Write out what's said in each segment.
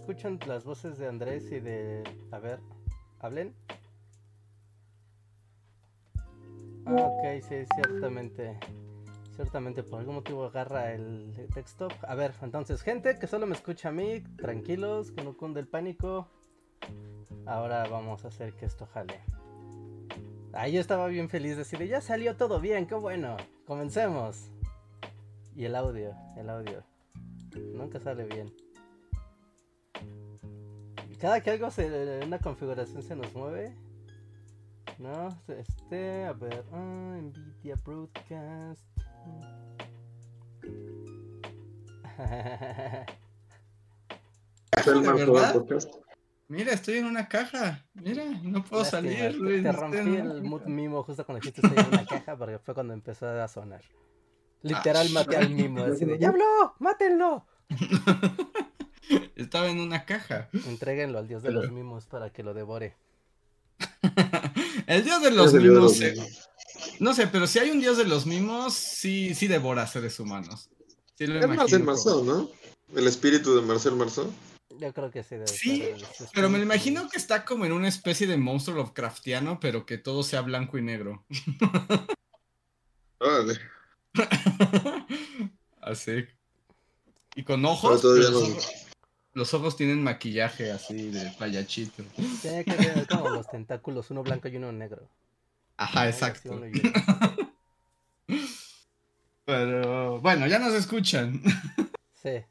Escuchan las voces de Andrés y de... A ver, ¿hablen? Ah, ok, sí, ciertamente. Ciertamente por algún motivo agarra el desktop. A ver, entonces, gente que solo me escucha a mí, tranquilos, que no cunde el pánico. Ahora vamos a hacer que esto jale. Ahí yo estaba bien feliz de decirle, ya salió todo bien, qué bueno. Comencemos. Y el audio, el audio. Nunca sale bien. Cada que algo se, una configuración se nos mueve. No, este, a ver, ah, Nvidia Broadcast. Mira, estoy en una caja. Mira, no puedo salir. Te, rompí el mood mimo justo cuando dijiste estoy en una caja porque fue cuando empezó a sonar. Literal ah, maté al mimo, así de ¡Ya habló! ¡Mátenlo! Estaba en una caja. Entréguenlo al dios de los mimos para que lo devore. el dios de los mimos. No sé, pero si hay un dios de los mimos, sí, sí devora seres humanos. es Marcel Marceau, ¿no? El espíritu de Marcel Marceau. Yo creo que sí debe Sí, pero me imagino que está como en una especie de monstruo Lovecraftiano, pero que todo sea blanco y negro. Vale. Así. Y con ojos. Los ojos tienen maquillaje así de payachito. Tiene que ver como los tentáculos, uno blanco y uno negro. Ajá, exacto. Pero bueno, ya nos escuchan. Sí,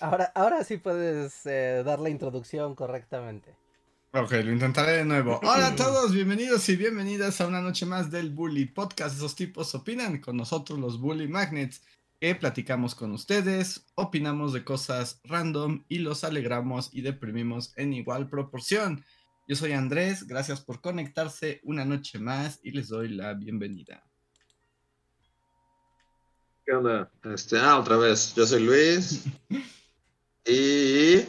ahora, ahora, sí puedes eh, dar la introducción correctamente. Ok, lo intentaré de nuevo. Hola a todos, bienvenidos y bienvenidas a una noche más del Bully Podcast. Esos tipos opinan con nosotros los Bully Magnets platicamos con ustedes, opinamos de cosas random y los alegramos y deprimimos en igual proporción. Yo soy Andrés, gracias por conectarse una noche más y les doy la bienvenida. ¿Qué onda? Este, ah, otra vez, yo soy Luis. y...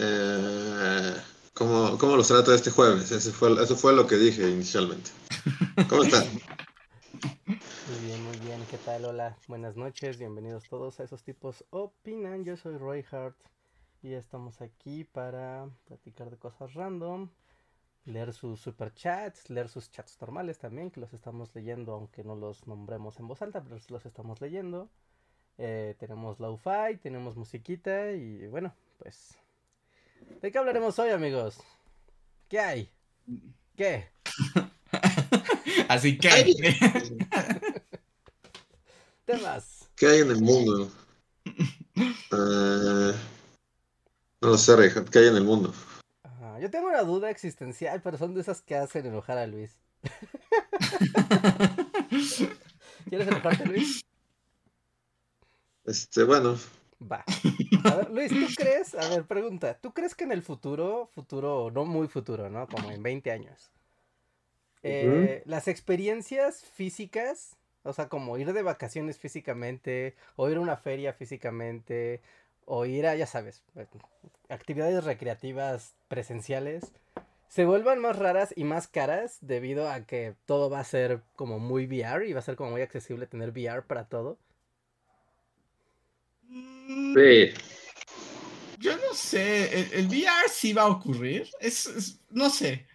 Eh, ¿cómo, ¿Cómo los trato este jueves? Ese fue, eso fue lo que dije inicialmente. ¿Cómo están? Muy bien, muy bien. ¿Qué tal? Hola, buenas noches. Bienvenidos todos a esos tipos opinan. Yo soy Roy Hart y estamos aquí para platicar de cosas random, leer sus superchats, leer sus chats normales también, que los estamos leyendo, aunque no los nombremos en voz alta, pero los estamos leyendo. Eh, tenemos lo-fi, tenemos musiquita y bueno, pues... ¿De qué hablaremos hoy, amigos? ¿Qué hay? ¿Qué? Así que... Temas. ¿Qué hay en el mundo? Eh, no lo sé, ¿qué hay en el mundo? yo tengo una duda existencial, pero son de esas que hacen enojar a Luis. ¿Quieres enojarte, Luis? Este, bueno. Va. A ver, Luis, ¿tú crees? A ver, pregunta. ¿Tú crees que en el futuro, futuro, no muy futuro, ¿no? Como en 20 años, eh, las experiencias físicas o sea, como ir de vacaciones físicamente, o ir a una feria físicamente, o ir a, ya sabes, eh, actividades recreativas presenciales, se vuelvan más raras y más caras debido a que todo va a ser como muy VR y va a ser como muy accesible tener VR para todo. Sí. Yo no sé, el, VR sí va a ocurrir, es, no sé.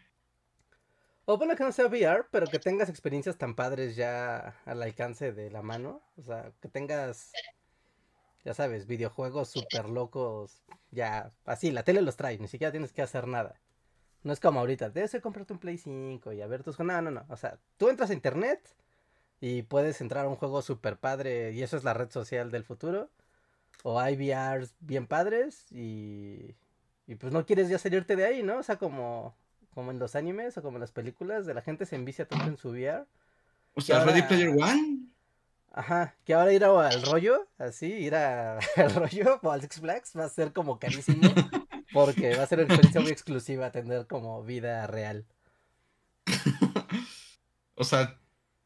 O bueno que no sea VR, pero que tengas experiencias tan padres ya al alcance de la mano. O sea, que tengas, ya sabes, videojuegos súper locos. Ya, así, la tele los trae, ni siquiera tienes que hacer nada. No es como ahorita, debes de comprarte un Play 5 y a ver tus... No, no, no. O sea, tú entras a internet y puedes entrar a un juego súper padre y eso es la red social del futuro. O hay VRs bien padres y... Y pues no quieres ya salirte de ahí, ¿no? O sea, como como en los animes o como en las películas, de la gente se envicia tanto en su VR. O sea, Ready Player One. Ajá, que ahora ir al rollo, así, ir al rollo o al Six Flags va a ser como carísimo, porque va a ser una experiencia muy exclusiva tener como vida real. o sea,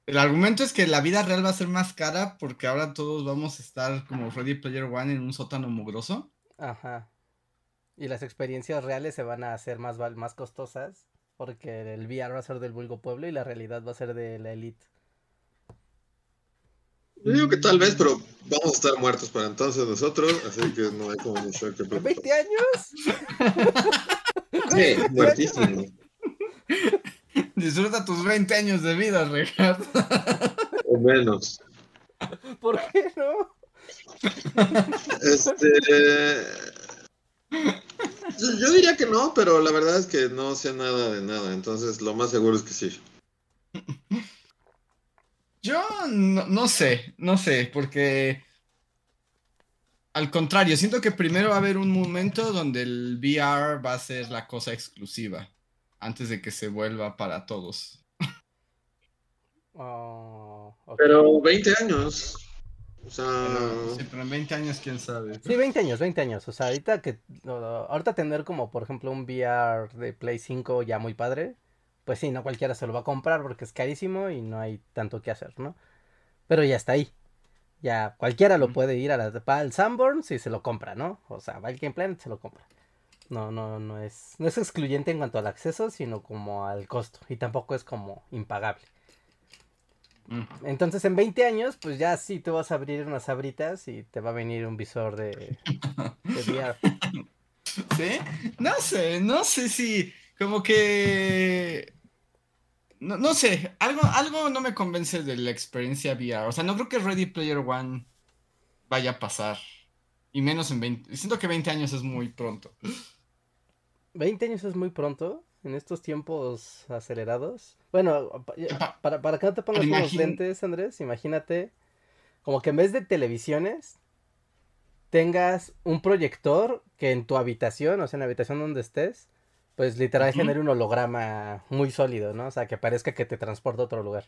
el argumento es que la vida real va a ser más cara porque ahora todos vamos a estar como Ready Player One en un sótano mugroso. Ajá. Y las experiencias reales se van a hacer más, más costosas porque el VR va a ser del vulgo pueblo y la realidad va a ser de la elite. Yo digo que tal vez, pero vamos a estar muertos para entonces nosotros, así que no hay como mucho que preocupar. ¿20 años? sí, muertísimo. Disfruta tus 20 años de vida, Ricardo. O menos. ¿Por qué no? Este. Yo, diría que no, pero la verdad es que no sé nada de nada, entonces lo más seguro es que sí. Yo no, sé, no sé, porque al contrario, siento que primero va a haber un momento donde el VR va a ser la cosa exclusiva, antes de que se vuelva para todos. Oh, pero 20 años. O sea... sí, pero en 20 años, quién sabe. Sí, 20 años, 20 años. O sea, ahorita que. ahorita tener como, por ejemplo, un VR de Play 5 ya muy padre. Pues sí, no cualquiera se lo va a comprar porque es carísimo y no hay tanto que hacer, ¿no? Pero ya está ahí. Ya cualquiera lo puede ir a la, al Sanborn si se lo compra, ¿no? O sea, va al Game Planet se lo compra. No, no, no es, no es excluyente en cuanto al acceso, sino como al costo. Y tampoco es como impagable. Entonces en 20 años, pues ya sí, tú vas a abrir unas abritas y te va a venir un visor de, VR. ¿Sí? No sé, no sé si como que... No, no, sé, algo, algo no me convence de la experiencia VR. O sea, no creo que Ready Player One vaya a pasar. Y menos en 20. Siento que 20 años es muy pronto. ¿20 años es muy pronto? En estos tiempos acelerados. Bueno, para, para que no te pongas unos lentes, Andrés, imagínate como que en vez de televisiones tengas un proyector que en tu habitación, o sea, en la habitación donde estés, pues literal genere un holograma muy sólido, ¿no? O sea, que parezca que te transporta a otro lugar.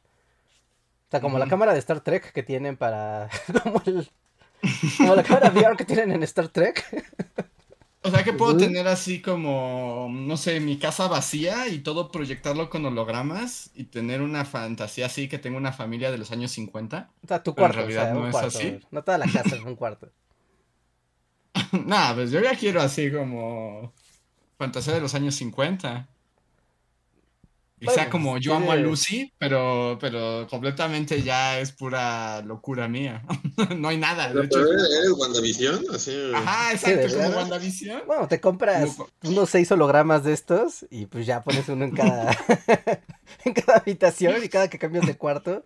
O sea, como la cámara de Star Trek que tienen para... como, el... como la cámara VR que tienen en Star Trek. O sea que puedo tener así como, no sé, mi casa vacía y todo proyectarlo con hologramas y tener una fantasía así que tengo una familia de los años 50. O sea, tu cuarto. en realidad no es así. No toda la casa es un cuarto. Nada, pues yo ya quiero así como fantasía de los años 50. Y sea como yo amo a Lucy, pero, pero completamente ya es pura locura mía. no hay nada. De hecho, ¿Eres WandaVision? Ajá, exacto, como WandaVision. Bueno, te compras unos seis hologramas de estos y pues ya pones uno en cada, en cada habitación y cada que cambias de cuarto.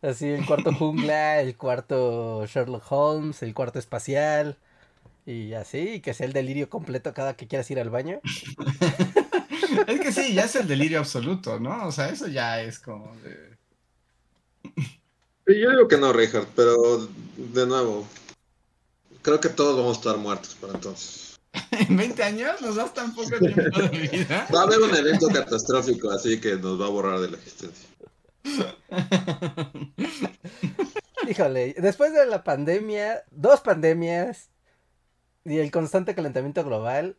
Así, el cuarto jungla, el cuarto Sherlock Holmes, el cuarto espacial. Y así, y que sea el delirio completo cada que quieras ir al baño es que sí, ya es el delirio absoluto, ¿no? O sea, eso ya es como de... Yo digo que no, Richard, pero de nuevo, creo que todos vamos a estar muertos para entonces. ¿En 20 años? ¿Nos das tan poco tiempo de vida? Va a haber un evento catastrófico, así que nos va a borrar de la existencia. Híjole, después de la pandemia, dos pandemias y el constante calentamiento global,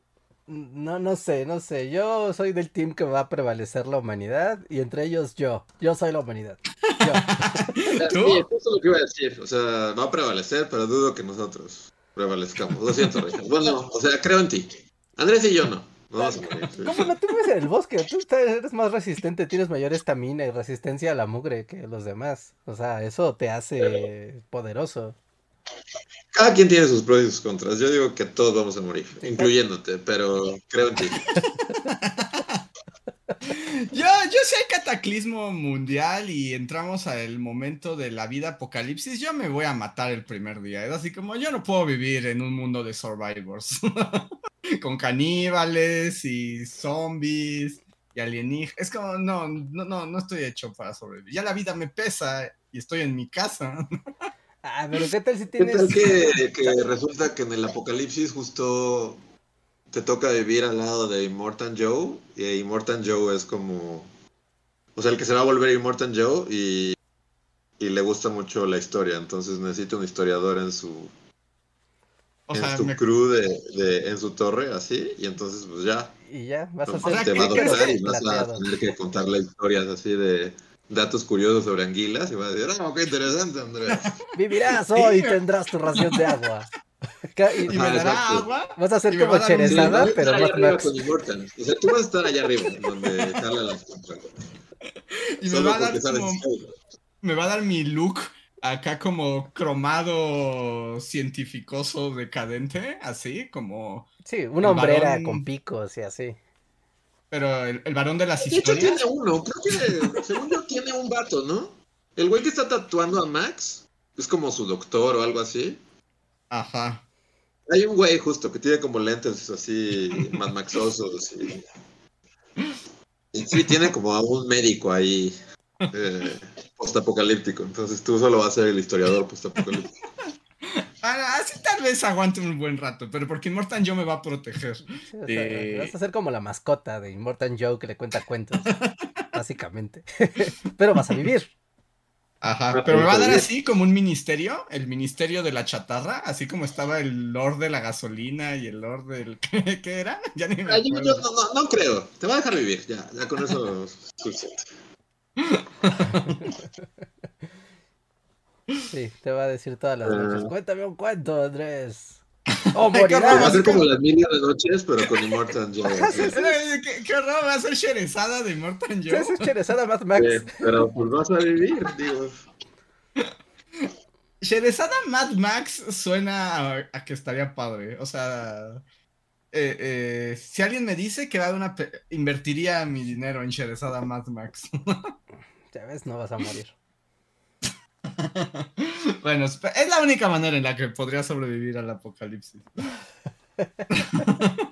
no, no sé, no sé. Yo soy del team que va a prevalecer la humanidad y entre ellos yo. Yo soy la humanidad. Yo. ¿Tú? Sí, eso lo que iba a decir. O sea, va a prevalecer, pero dudo que nosotros prevalezcamos. Lo siento, Richard. Bueno, o sea, creo en ti. Andrés y yo no. ¿Cómo no? Tú vives en el bosque. Tú eres más resistente, tienes mayor estamina y resistencia a la mugre que los demás. O sea, eso te hace poderoso. Cada quien tiene sus pros y sus contras. Yo digo que todos vamos a morir, incluyéndote, pero creo en ti. yo, yo si hay cataclismo mundial y entramos al momento de la vida apocalipsis, yo me voy a matar el primer día. Es así como yo no puedo vivir en un mundo de survivors. Con caníbales y zombies y alienígenas. Es como, no, no, no, no estoy hecho para sobrevivir. Ya la vida me pesa y estoy en mi casa. Ah, pero ¿qué tal si ¿Qué tienes...? tal que, que resulta que en el apocalipsis justo te toca vivir al lado de Immortan Joe? Y Immortan Joe es como... O sea, el que se va a volver Immortan Joe y, y le gusta mucho la historia. Entonces necesita un historiador en su, O en sea, su me- crew de, de- en su torre, así. Y entonces pues ya. Y ya, vas a Entonces sea, te va a ¿qué crees adoptar que- y vas a tener que contarle historias así de datos curiosos sobre anguilas. Y vas a decir, ah, qué interesante, Andrés. Vivirás hoy y Sí. tendrás tu ración de agua. Y y me dará exacto. agua. vas a ser como va a dar un- Sí, Cherezada, vas a pero arriba Max. O sea, tú vas a estar allá arriba, donde jala las Y me va a dar como, me va a dar mi look acá como cromado cientificoso decadente, así como, Sí, una hombrera varón- con picos y así. Pero el, el varón de las De hecho, historias. tiene uno. Creo que, según yo, tiene un vato, ¿no? El güey que está tatuando a Max es como su doctor o algo así. Ajá. Hay un güey justo que tiene como lentes así, más maxosos y... y sí, tiene como a un médico ahí eh, postapocalíptico. Entonces tú solo vas a ser el historiador postapocalíptico. Ah, Así tal vez aguante un buen rato, pero porque Immortan yo me va a proteger. Sí, o sea, Eh. Vas a ser como la mascota de Immortan Joe que le cuenta cuentos. básicamente. pero vas a vivir. Ajá. Ah, Pero me va a dar pero- así como un ministerio, el ministerio de la chatarra, así como estaba el lord de la gasolina y el lord del. ¿Qué, qué era? Ya ni me Ah, yo- no, no, no creo. Te va a dejar vivir, ya. Ya con eso es suficiente. Sí, te va a decir todas las Ah. noches. Cuéntame un cuento, Andrés. O qué Va a morirás. ser como las mil una noches, pero con Immortan Joe. ¿Qué, qué horror, va a ser Sherezada de Immortan Joe. es Cherezada Mad Max. Sí, pero pues vas a vivir, digo. Sherezada Mad Max suena a, a que estaría padre. O sea, eh, eh, si alguien me dice que va a una. Invertiría mi dinero en Sherezada Mad Max. Ya ves, no vas a morir. bueno, es la única manera en la que podría sobrevivir al apocalipsis.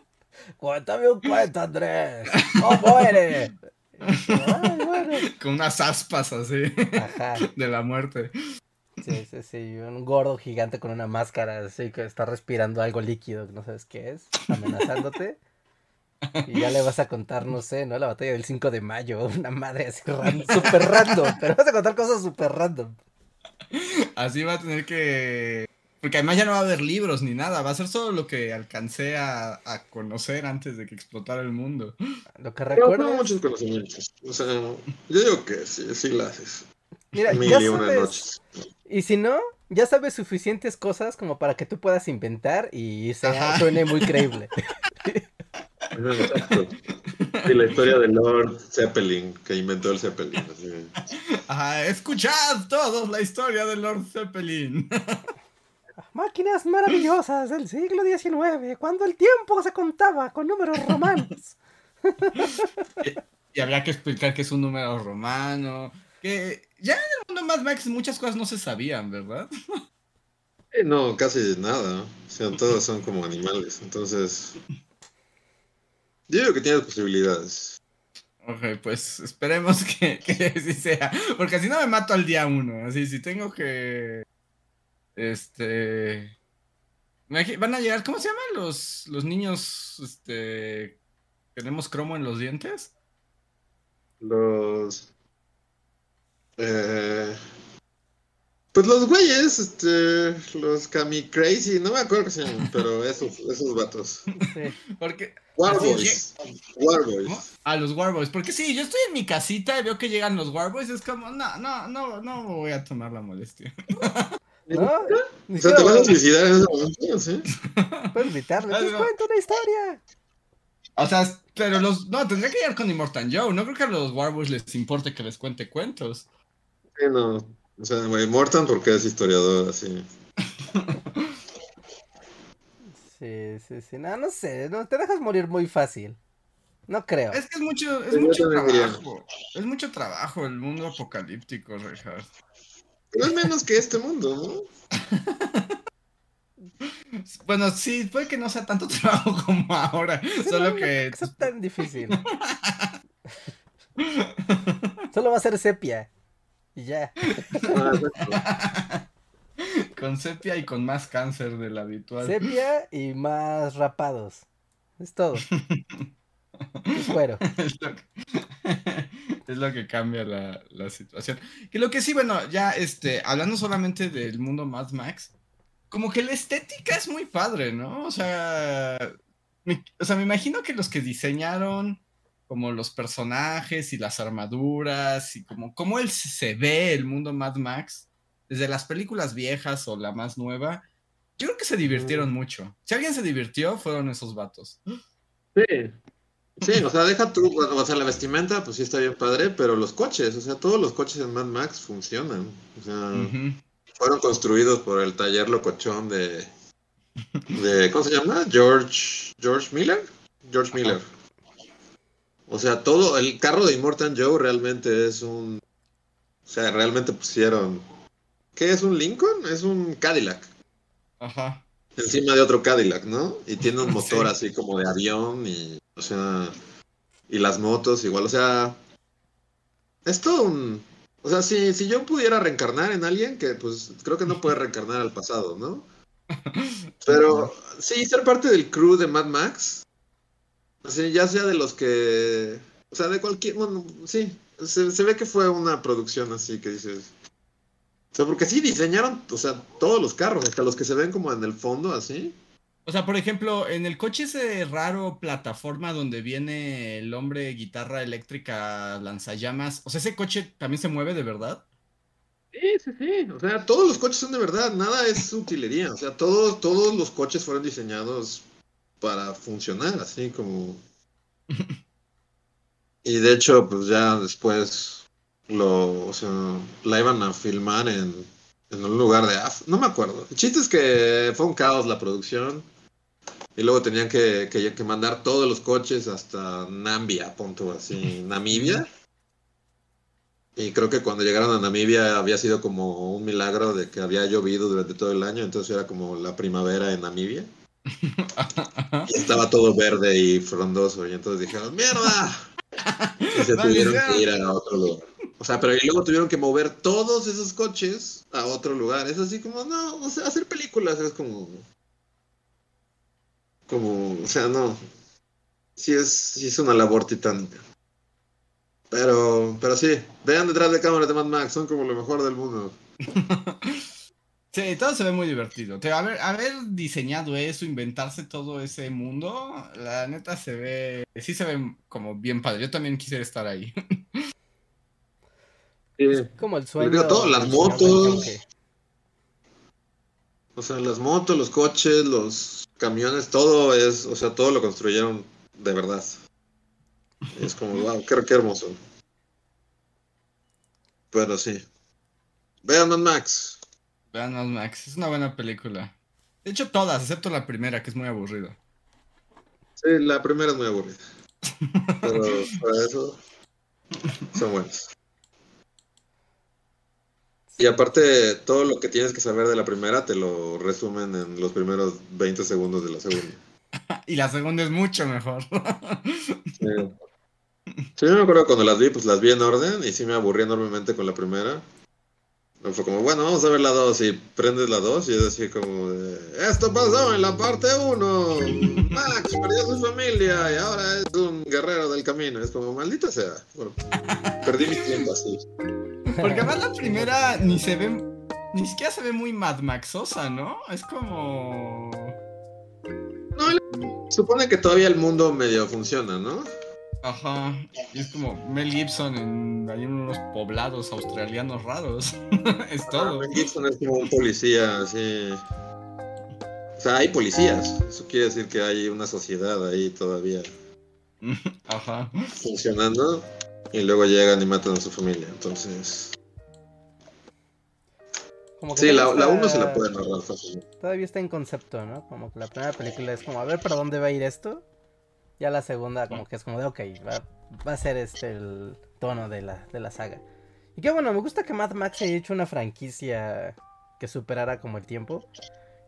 Cuéntame un cuento, Andrés. O muere. Ay, bueno. Con unas aspas así Ajá. de la muerte. Sí, sí, sí. Un gordo gigante con una máscara así que está respirando algo líquido que no sabes qué es, amenazándote. Y ya le vas a contar, no sé, ¿no? La batalla del 5 de mayo, una madre así súper random, pero vas a contar cosas súper random. Así va a tener que. Porque además ya no va a haber libros ni nada. Va a ser solo lo que alcancé a, a conocer antes de que explotara el mundo. Lo que tengo recuerdas, muchos conocimientos. O sea, yo digo que sí, sí lo haces. mira, Mil ya y una sabes, noches. y si no, ya sabes suficientes cosas como para que tú puedas inventar y sea, suene muy creíble. Exacto. Y la historia de Lord Zeppelin, que inventó el Zeppelin. así. Ajá, escuchad todos la historia de Lord Zeppelin. Máquinas maravillosas del siglo XIX, cuando el tiempo se contaba con números romanos. y habría que explicar que es un número romano. Que ya en el mundo Mad Max muchas cosas no se sabían, ¿verdad? Eh, no, casi nada. O sea, todos son como animales. Entonces, yo digo que tienes posibilidades. Ok, pues esperemos que, que así sea. Porque si no me mato al día uno. Así, si tengo que. Este. Van a llegar, ¿cómo se llaman los, los niños? Este. ¿Tenemos cromo en los dientes? Los. Eh, pues los güeyes, este, los Kami Crazy, no me acuerdo qué se llaman, pero esos, esos vatos. Sí. Porque. Warboys. Warboys. A los Warboys. Porque sí, yo estoy en mi casita y veo que llegan los Warboys. Es como, no, no, no, no voy a tomar la molestia. ¿No? Ni O sea, te siquiera vas a suicidar en ese momento, ¿sí? puedes invitarle. Te cuento una historia. O sea, pero los. No, tendría que llegar con Immortan Joe. No creo que a los Warboys les importe que les cuente cuentos. Sí, no. O sea, güey, Mortan porque es historiador, así. Sí, sí, sí. No, no sé. No, te dejas morir muy fácil. No creo. Es que es mucho, es mucho trabajo. Es mucho trabajo el mundo apocalíptico, Richard. Pero es menos que este mundo, ¿no? Bueno, sí, puede que no sea tanto trabajo como ahora. Solo que. Es tan difícil. Solo va a ser sepia. Y ya. Con sepia y con más cáncer del habitual. Sepia y más rapados. Es todo. Es cuero. es, lo que, es lo que cambia la, la situación. Que lo que sí, bueno, ya este, hablando solamente del mundo Mad Max, como que la estética es muy padre, ¿no? O sea, me, o sea, me imagino que los que diseñaron como los personajes y las armaduras y como cómo él se ve el mundo Mad Max, desde las películas viejas o la más nueva, yo creo que se divirtieron mucho. Si alguien se divirtió, fueron esos vatos. Sí. Sí, o sea, deja tú, o sea, la vestimenta, pues sí está bien padre, pero los coches, o sea, todos los coches en Mad Max funcionan. O sea, fueron construidos por el taller locochón de, de ¿cómo se llama? George, George Miller. George Miller. O sea, todo, el carro de Immortan Joe realmente es un, o sea, realmente pusieron, ¿qué es un Lincoln? Es un Cadillac. Ajá. encima de otro Cadillac, ¿no? Y tiene un motor Sí. así como de avión y, o sea, y las motos igual, o sea, es todo un, o sea, si, si yo pudiera reencarnar en alguien que, pues, creo que no puede reencarnar al pasado, ¿no? Pero sí, ser parte del crew de Mad Max, así, ya sea de los que, o sea, de cualquier, bueno, sí, se, se ve que fue una producción así que dices, o sea, porque sí diseñaron, o sea, todos los carros, hasta los que se ven como en el fondo, así. O sea, por ejemplo, en el coche ese raro plataforma donde viene el hombre guitarra eléctrica lanzallamas, o sea, ese coche también se mueve de verdad. Sí, sí, sí. O sea, todos los coches son de verdad, nada es utilería. O sea, todos, todos los coches fueron diseñados para funcionar, así como. Y de hecho, pues ya después lo, o sea, la iban a filmar en, en un lugar de Af no me acuerdo. El chiste es que fue un caos la producción. Y luego tenían que, que, que mandar todos los coches hasta Nambia, punto así, Namibia. Y creo que cuando llegaron a Namibia había sido como un milagro de que había llovido durante todo el año, entonces era como la primavera en Namibia. Y estaba todo verde y frondoso, y entonces dijeron, ¡mierda! Y se tuvieron que ir a otro lugar. O sea, pero y luego tuvieron que mover todos esos coches a otro lugar. Es así como, no, o sea, hacer películas es como... Como, o sea, no. Sí es, sí es una labor titánica. Pero, pero sí, vean detrás de cámaras de Mad Max, son como lo mejor del mundo. Sí, todo se ve muy divertido. Te- haber, haber diseñado eso, inventarse todo ese mundo, la neta se ve, sí se ve como bien padre. Yo también quisiera estar ahí. Como el sueño. digo, todo, las motos. O sea, las motos, los coches, los camiones, todo es, o sea, todo lo construyeron de verdad. Es como, wow, qué, qué hermoso. Pero sí. Vean Mad Max. Vean Mad Max, es una buena película. De hecho, todas, excepto la primera, que es muy aburrida. Sí, la primera es muy aburrida. Pero para eso son buenas. Y aparte, todo lo que tienes que saber de la primera te lo resumen en los primeros 20 segundos de la segunda. Y la segunda es mucho mejor. Sí. Sí, yo me acuerdo cuando las vi, pues las vi en orden y sí me aburrí enormemente con la primera. No fue como, bueno, vamos a ver la 2 y prendes la 2 y es así como de, esto pasó en la parte 1. Max perdió a su familia y ahora es un guerrero del camino. Es como, maldita sea. Bueno, perdí mi tiempo así. Porque además la primera ni se ve, ni siquiera se ve muy Mad Maxosa, ¿no? Es como... Supone que todavía el mundo medio funciona, ¿no? Ajá, y es como Mel Gibson en, hay unos poblados australianos raros. es todo. Mel Gibson es como un policía así. O sea, hay policías. Eso quiere decir que hay una sociedad ahí todavía Ajá. funcionando. Y luego llegan y matan a su familia. Entonces. Como que Sí, la, la uno se la pueden ahorrar fácilmente. Todavía está en concepto, ¿no? Como que la primera película es como, a ver para dónde va a ir esto. Ya la segunda como que es como de, ok, va, va a ser este el tono de la, de la saga. Y qué bueno, me gusta que Mad Max haya hecho una franquicia que superara como el tiempo.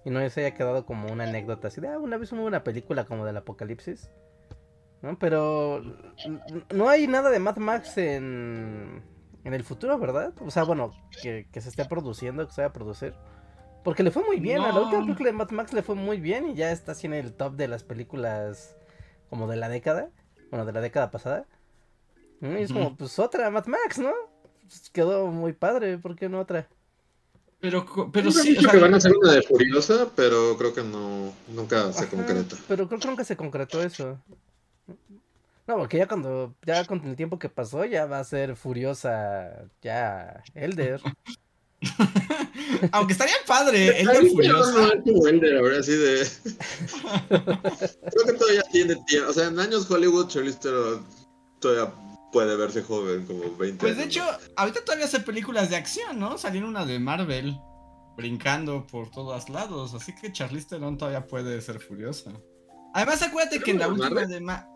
Y no se haya quedado como una anécdota así de, ah, una vez hubo una película como del apocalipsis. ¿No? Pero no hay nada de Mad Max en, en el futuro, ¿verdad? O sea, bueno, que, que se esté produciendo, que se vaya a producir. Porque le fue muy bien, a la última película de Mad Max le fue muy bien y ya está así en el top de las películas como de la década, bueno, de la década pasada. Mm, Y es como, pues otra Mad Max, ¿no? Pues, Quedó muy padre, ¿por qué no otra? Pero, co- pero sí, o sea, que van a hacer una de Furiosa, pero creo que no, nunca se Ajá, concreta. Pero creo que nunca se concretó eso. No, porque ya cuando, ya con el tiempo que pasó, ya va a ser furiosa, ya, Elder. aunque estaría padre, Furiosa. no, no, Elder, ahora de. Creo que todavía tiene tiempo. O sea, en años Hollywood, Charlize Theron todavía puede verse joven, como 20 Pues de años, hecho, ahorita todavía hace películas de acción, ¿no? Salieron una de Marvel brincando por todos lados, así que Charlize Theron todavía puede ser furiosa. Además, acuérdate que en la ¿Pero de última Marvel? de Ma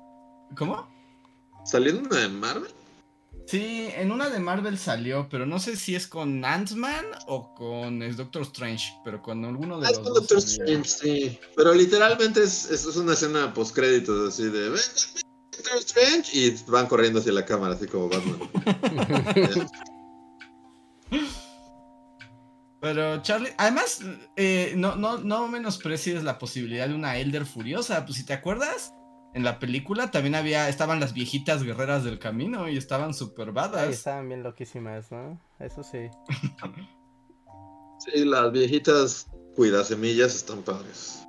¿Cómo? ¿no? ¿Saliendo una de Marvel? Sí, en una de Marvel salió, pero no sé si es con Ant-Man o con el Doctor Strange, pero con alguno de Ah, es los con dos. Doctor salió. Strange, sí. Pero literalmente es, es, es una escena post créditos así de. "Ven, Doctor Strange y van corriendo hacia la cámara, así como Batman. Pero Charlie, además, eh, no, no, no menosprecies la posibilidad de una Elder furiosa. Pues si te acuerdas, en la película también había, estaban las viejitas guerreras del camino y estaban super Ahí badas. estaban bien loquísimas, ¿no? Eso sí. Sí, las viejitas cuidasemillas están padres.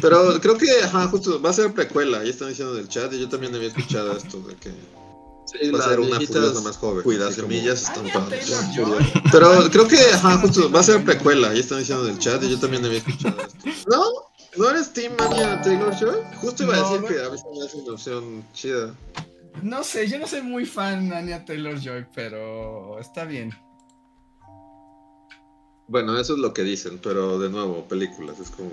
Pero creo que, ajá, justo va a ser precuela, ya están diciendo en el chat y yo también había escuchado esto de que Sí, va a ser una furiosa más joven. Cuidasemillas Ah, están ya, padres. Pero creo que, ajá, justo va a ser precuela, ya están diciendo en el chat y yo también había escuchado esto. ¿No? ¿No eres Team Taylor Joy? Justo iba a decir no. que a se me hace una opción chida. No sé, yo no soy muy fan de Anya Taylor Joy, pero está bien. Bueno, eso es lo que dicen, pero de nuevo, películas, es como...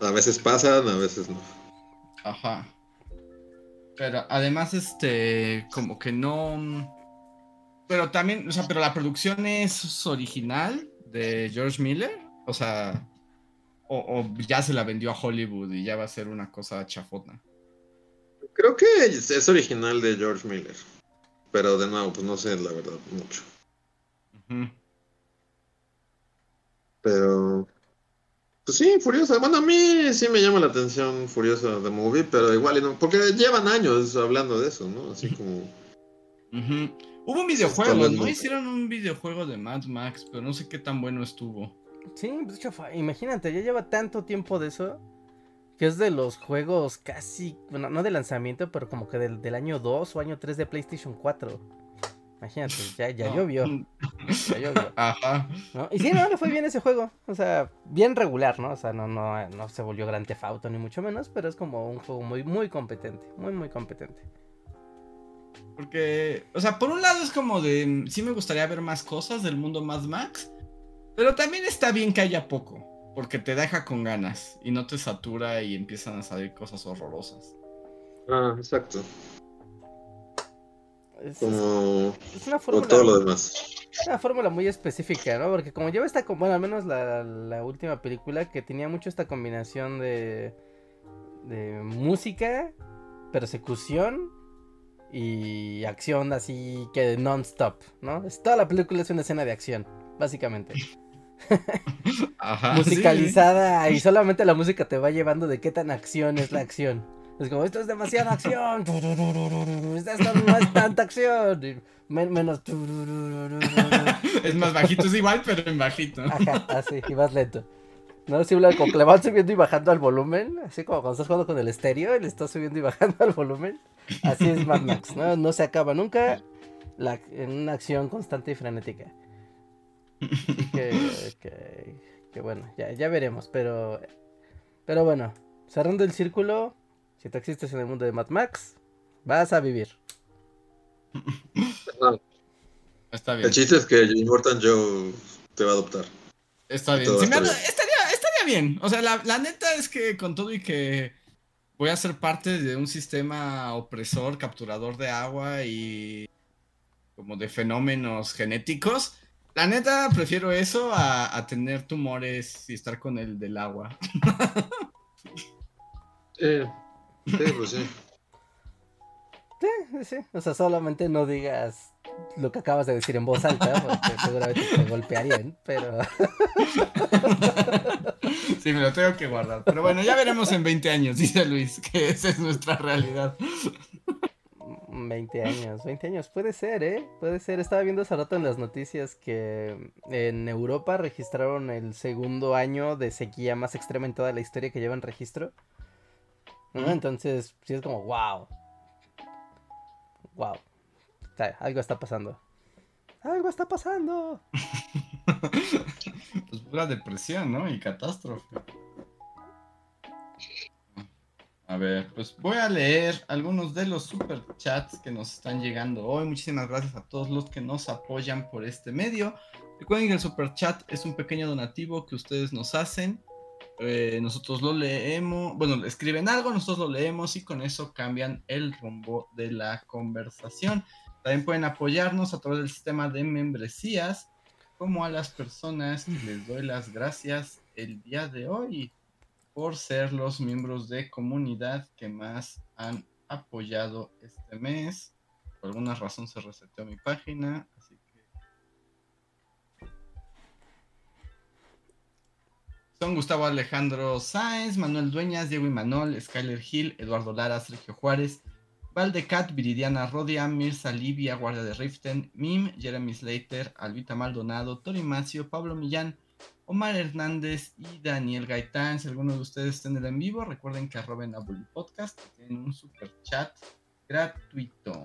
A veces pasan, a veces no. Ajá. Pero además, este, como que no. Pero también, o sea, pero la producción es original de George Miller. O sea, o, o ya se la vendió a Hollywood y ya va a ser una cosa chafota. Creo que es, original de George Miller. Pero de nuevo, pues no sé la verdad mucho. Pero. Pues sí, Furiosa. Bueno, a mí sí me llama la atención Furiosa de Movie, pero igual no. Porque llevan años hablando de eso, ¿no? Así como. Hubo un videojuego, ¿no? Hicieron un videojuego de Mad Max, pero no sé qué tan bueno estuvo. Sí, pues, de hecho, fue- imagínate, ya lleva tanto tiempo de eso. Que es de los juegos casi, bueno, no de lanzamiento, pero como que del, del año 2 o año 3 de PlayStation 4. Imagínate, ya, ya No. llovió, ya llovió. Ajá. ¿no? Y sí, no, le fue bien ese juego. O sea, bien regular, ¿no? O sea, no, no, no se volvió Grand Theft Auto ni mucho menos, pero es como un juego muy, muy competente. Muy, muy competente. Porque, o sea, por un lado es como de, mm, sí me gustaría ver más cosas del mundo Mad Max, pero también está bien que haya poco, porque te deja con ganas y no te satura y empiezan a salir cosas horrorosas. Ah, exacto. Es, Como. es una Como fórmula. todo lo demás. Una fórmula muy específica, ¿no? Porque como lleva esta, bueno, al menos la, la última película que tenía mucho esta combinación de, de música, persecución y acción así que non-stop, ¿no? Es, toda la película es una escena de acción, básicamente. Ajá. Musicalizada y solamente la música te va llevando de qué tan acción es la acción. Es como, esto es demasiada acción. Esto no es tanta acción. men- menos. sí. Es más bajito, es igual, pero en bajito. Ajá, así, y más lento. No, sí, como que le van subiendo y bajando al volumen, así como cuando estás jugando con el estéreo y le estás subiendo y bajando al volumen. Así es Mad Max, ¿no? No se acaba nunca la, en una acción constante y frenética. Así que, que, que bueno, ya, ya veremos, pero, pero bueno, cerrando el círculo, si tú existes en el mundo de Mad Max, vas a vivir. Está bien. el chiste es que Immortal Joe te va a adoptar. Está me bien. estaría, estaría bien. O sea, la, la neta es que con todo y que voy a ser parte de un sistema opresor, capturador de agua y como de fenómenos genéticos. La neta, prefiero eso a, a tener tumores y estar con el del agua. Eh, sí, pues sí. Sí, sí. O sea, solamente no digas lo que acabas de decir en voz alta, porque seguramente te golpearían, pero... Sí, me lo tengo que guardar. Pero bueno, ya veremos en 20 años, dice Luis, que esa es nuestra realidad. 20 años, 20 años, puede ser, ¿eh? Puede ser. Estaba viendo hace rato en las noticias que en Europa registraron el segundo año de sequía más extrema en toda la historia que llevan registro. Entonces, sí es como, wow. Wow. O sea, algo está pasando. Algo está pasando. Pues pura depresión, ¿no? Y catástrofe. A ver, pues voy a leer algunos de los super chats que nos están llegando hoy. Muchísimas gracias a todos los que nos apoyan por este medio. Recuerden que el super chat es un pequeño donativo que ustedes nos hacen. Eh, nosotros lo leemos, bueno, escriben algo, nosotros lo leemos y con eso cambian el rumbo de la conversación. También pueden apoyarnos a través del sistema de membresías, como a las personas que les doy las gracias el día de hoy por ser los miembros de comunidad que más han apoyado este mes. Por alguna razón se reseteó mi página, así que son Gustavo Alejandro Sáenz, Manuel Dueñas, Diego Imanol, Skyler Hill, Eduardo Lara, Sergio Juárez, Valdecat, Viridiana Rodia, Mirza Livia, Guardia de Riften, Mim, Jeremy Slater, Albita Maldonado, Tori Macio, Pablo Millán, Omar Hernández y Daniel Gaitán. Si alguno de ustedes está en el en vivo, recuerden que arroben a Bully Podcast, tienen un super chat gratuito.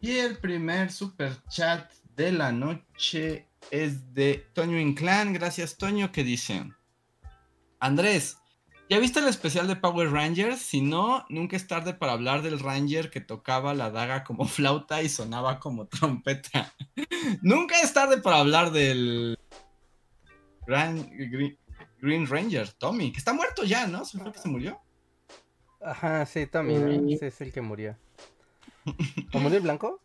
Y el primer super chat de la noche es de Toño Inclán. Gracias, Toño, que dice: Andrés, ¿ya viste el especial de Power Rangers? Si no, nunca es tarde para hablar del Ranger que tocaba la daga como flauta y sonaba como trompeta. nunca es tarde para hablar del Gran- Green, Green Ranger, Tommy, que está muerto ya, ¿no? ¿Se fue que se murió? Ajá, sí, Tommy, ¿no? Sí, es el que murió. ¿O murió el blanco?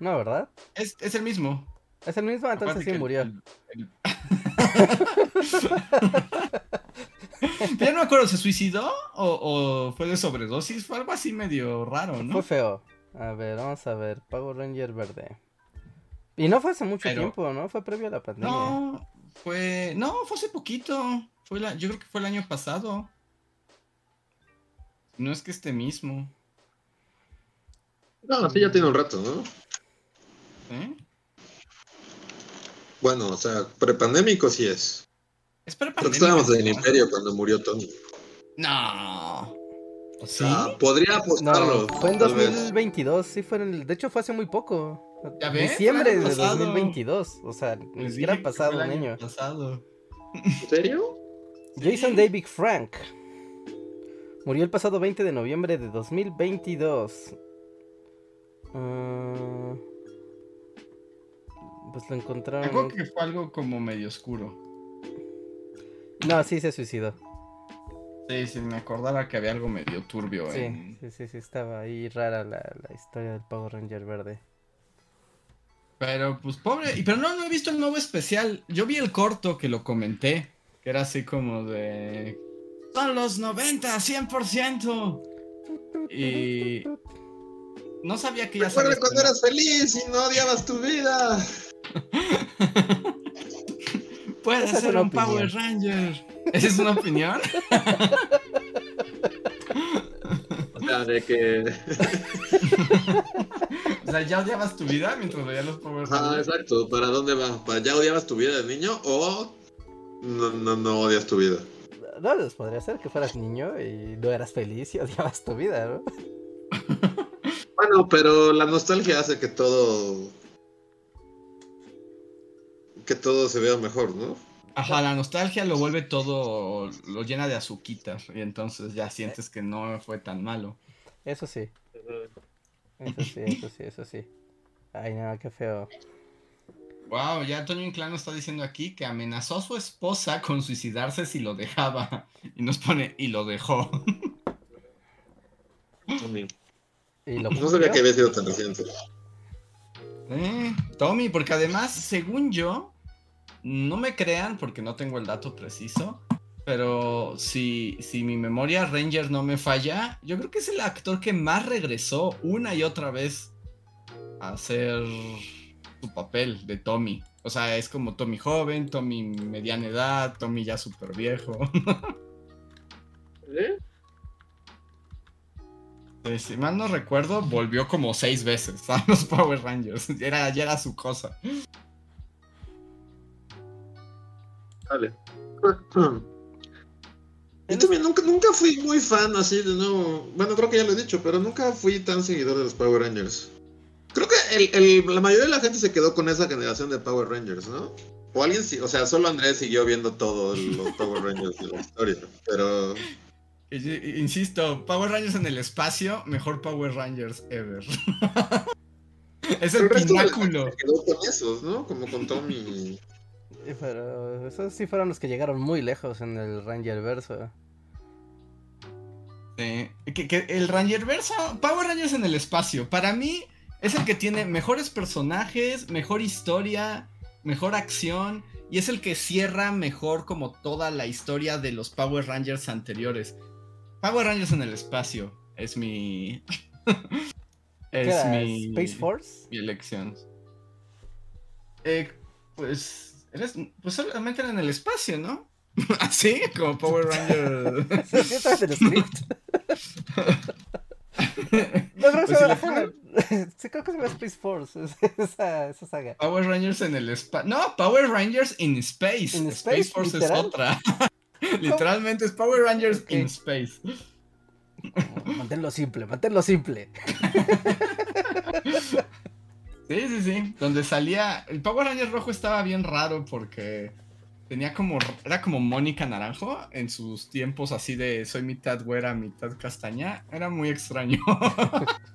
No, ¿verdad? Es, es el mismo. Es el mismo, entonces sí murió. el- el- ya no me acuerdo, ¿se suicidó o, o fue de sobredosis? Fue algo así medio raro, ¿no? Fue feo. A ver, vamos a ver. Power Ranger verde. Y no fue hace mucho Pero- tiempo, ¿no? Fue previo a la pandemia. No, fue. No, fue hace poquito. Fue la, yo creo que fue el año pasado. No es que este mismo. No, sí, ya tiene un rato, ¿no? ¿eh? Bueno, o sea, prepandémico sí es. Es que estábamos en el ¿no? Imperio cuando murió Tony. No. O ¿Sí? sea, podría apostarlo. No, fue en tal vez. 2022, sí fue en el... De hecho fue hace muy poco. ¿Ya ves? Diciembre de pasado. 2022. O sea, ni siquiera ha pasado un año. Pasado. ¿En serio? Jason David Frank. Murió el pasado 20 de noviembre de 2022. Ah, pues lo encontraron. en- que fue algo como medio oscuro. No, sí se suicidó. Sí, sí, me acordaba que había algo medio turbio Sí, en... sí, sí, sí, estaba ahí rara la, la historia del Power Ranger verde. Pero pues pobre, y pero no, no he visto el nuevo especial. Yo vi el corto que lo comenté, que era así como de... Son los 90, 100%. Y... No sabía que ya Recuerda cuando eras feliz y no odiabas tu vida. estrenado. Puede Esa es ser un opinión. Power Ranger. ¿Esa es una opinión? O sea, de que. O sea, ¿ya odiabas tu vida mientras veías los Power Ah, exacto. ¿Para dónde va? ¿Para ya odiabas tu vida de niño o no, no, no odias tu vida? No, pues podría ser que fueras niño y no eras feliz y odiabas tu vida, ¿no? Bueno, pero la nostalgia hace que todo. que todo se vea mejor, ¿no? Ajá, la nostalgia lo vuelve todo, lo llena de azuquitas y entonces ya sientes que no fue tan malo. Eso sí, eso sí, eso sí, eso sí. Ay, no, qué feo. Wow, ya Antonio Inclano está diciendo aquí que amenazó a su esposa con suicidarse si lo dejaba. Y nos pone, y lo dejó. Tommy. Y lo No sabía que había sido tan reciente. Eh, Tommy, porque además, según yo, no me crean porque no tengo el dato preciso, pero si, si mi memoria Ranger no me falla, yo creo que es el actor que más regresó una y otra vez a hacer su papel de Tommy. O sea, es como Tommy joven, Tommy mediana edad, Tommy ya súper viejo. Eh, Si mal no recuerdo, volvió como seis veces a los Power Rangers. Era, ya era su cosa. Vale. Yo también nunca, nunca fui muy fan así de nuevo. Bueno, creo que ya lo he dicho, pero nunca fui tan seguidor de los Power Rangers. Creo que el- el- la mayoría de la gente se quedó con esa generación de Power Rangers, ¿no? O alguien sí, o sea, solo Andrés siguió viendo todos los Power Rangers de la historia. Pero Insisto, Power Rangers en el espacio, mejor Power Rangers ever. es el el pináculo. se quedó con esos, ¿no? Como con Tommy. Eh, Pero esos sí fueron los que llegaron muy lejos en el Ranger verso. Sí. Que, que el Ranger verso, Power Rangers en el espacio, para mí es el que tiene mejores personajes, mejor historia, mejor acción y es el que cierra mejor como toda la historia de los Power Rangers anteriores. Power Rangers en el espacio es mi ¿Qué es mi ¿Space Force? mi elección. Eh, pues eres pues solamente en el espacio, ¿no? Así como Power Ranger. ¿Sí está en el script? No creo que sea. Sí, creo que se llama Space Force. Esa, esa saga. Power Rangers en el espacio. No, Power Rangers in Space. ¿In Space, space? Force ¿Literal? es otra. Literalmente es Power Rangers in Space. Manténlo simple, manténlo simple. Sí, sí, sí. Donde salía. El Power Ranger rojo estaba bien raro porque tenía como. Era como Mónica Naranjo en sus tiempos así de soy mitad güera, mitad castaña. Era muy extraño.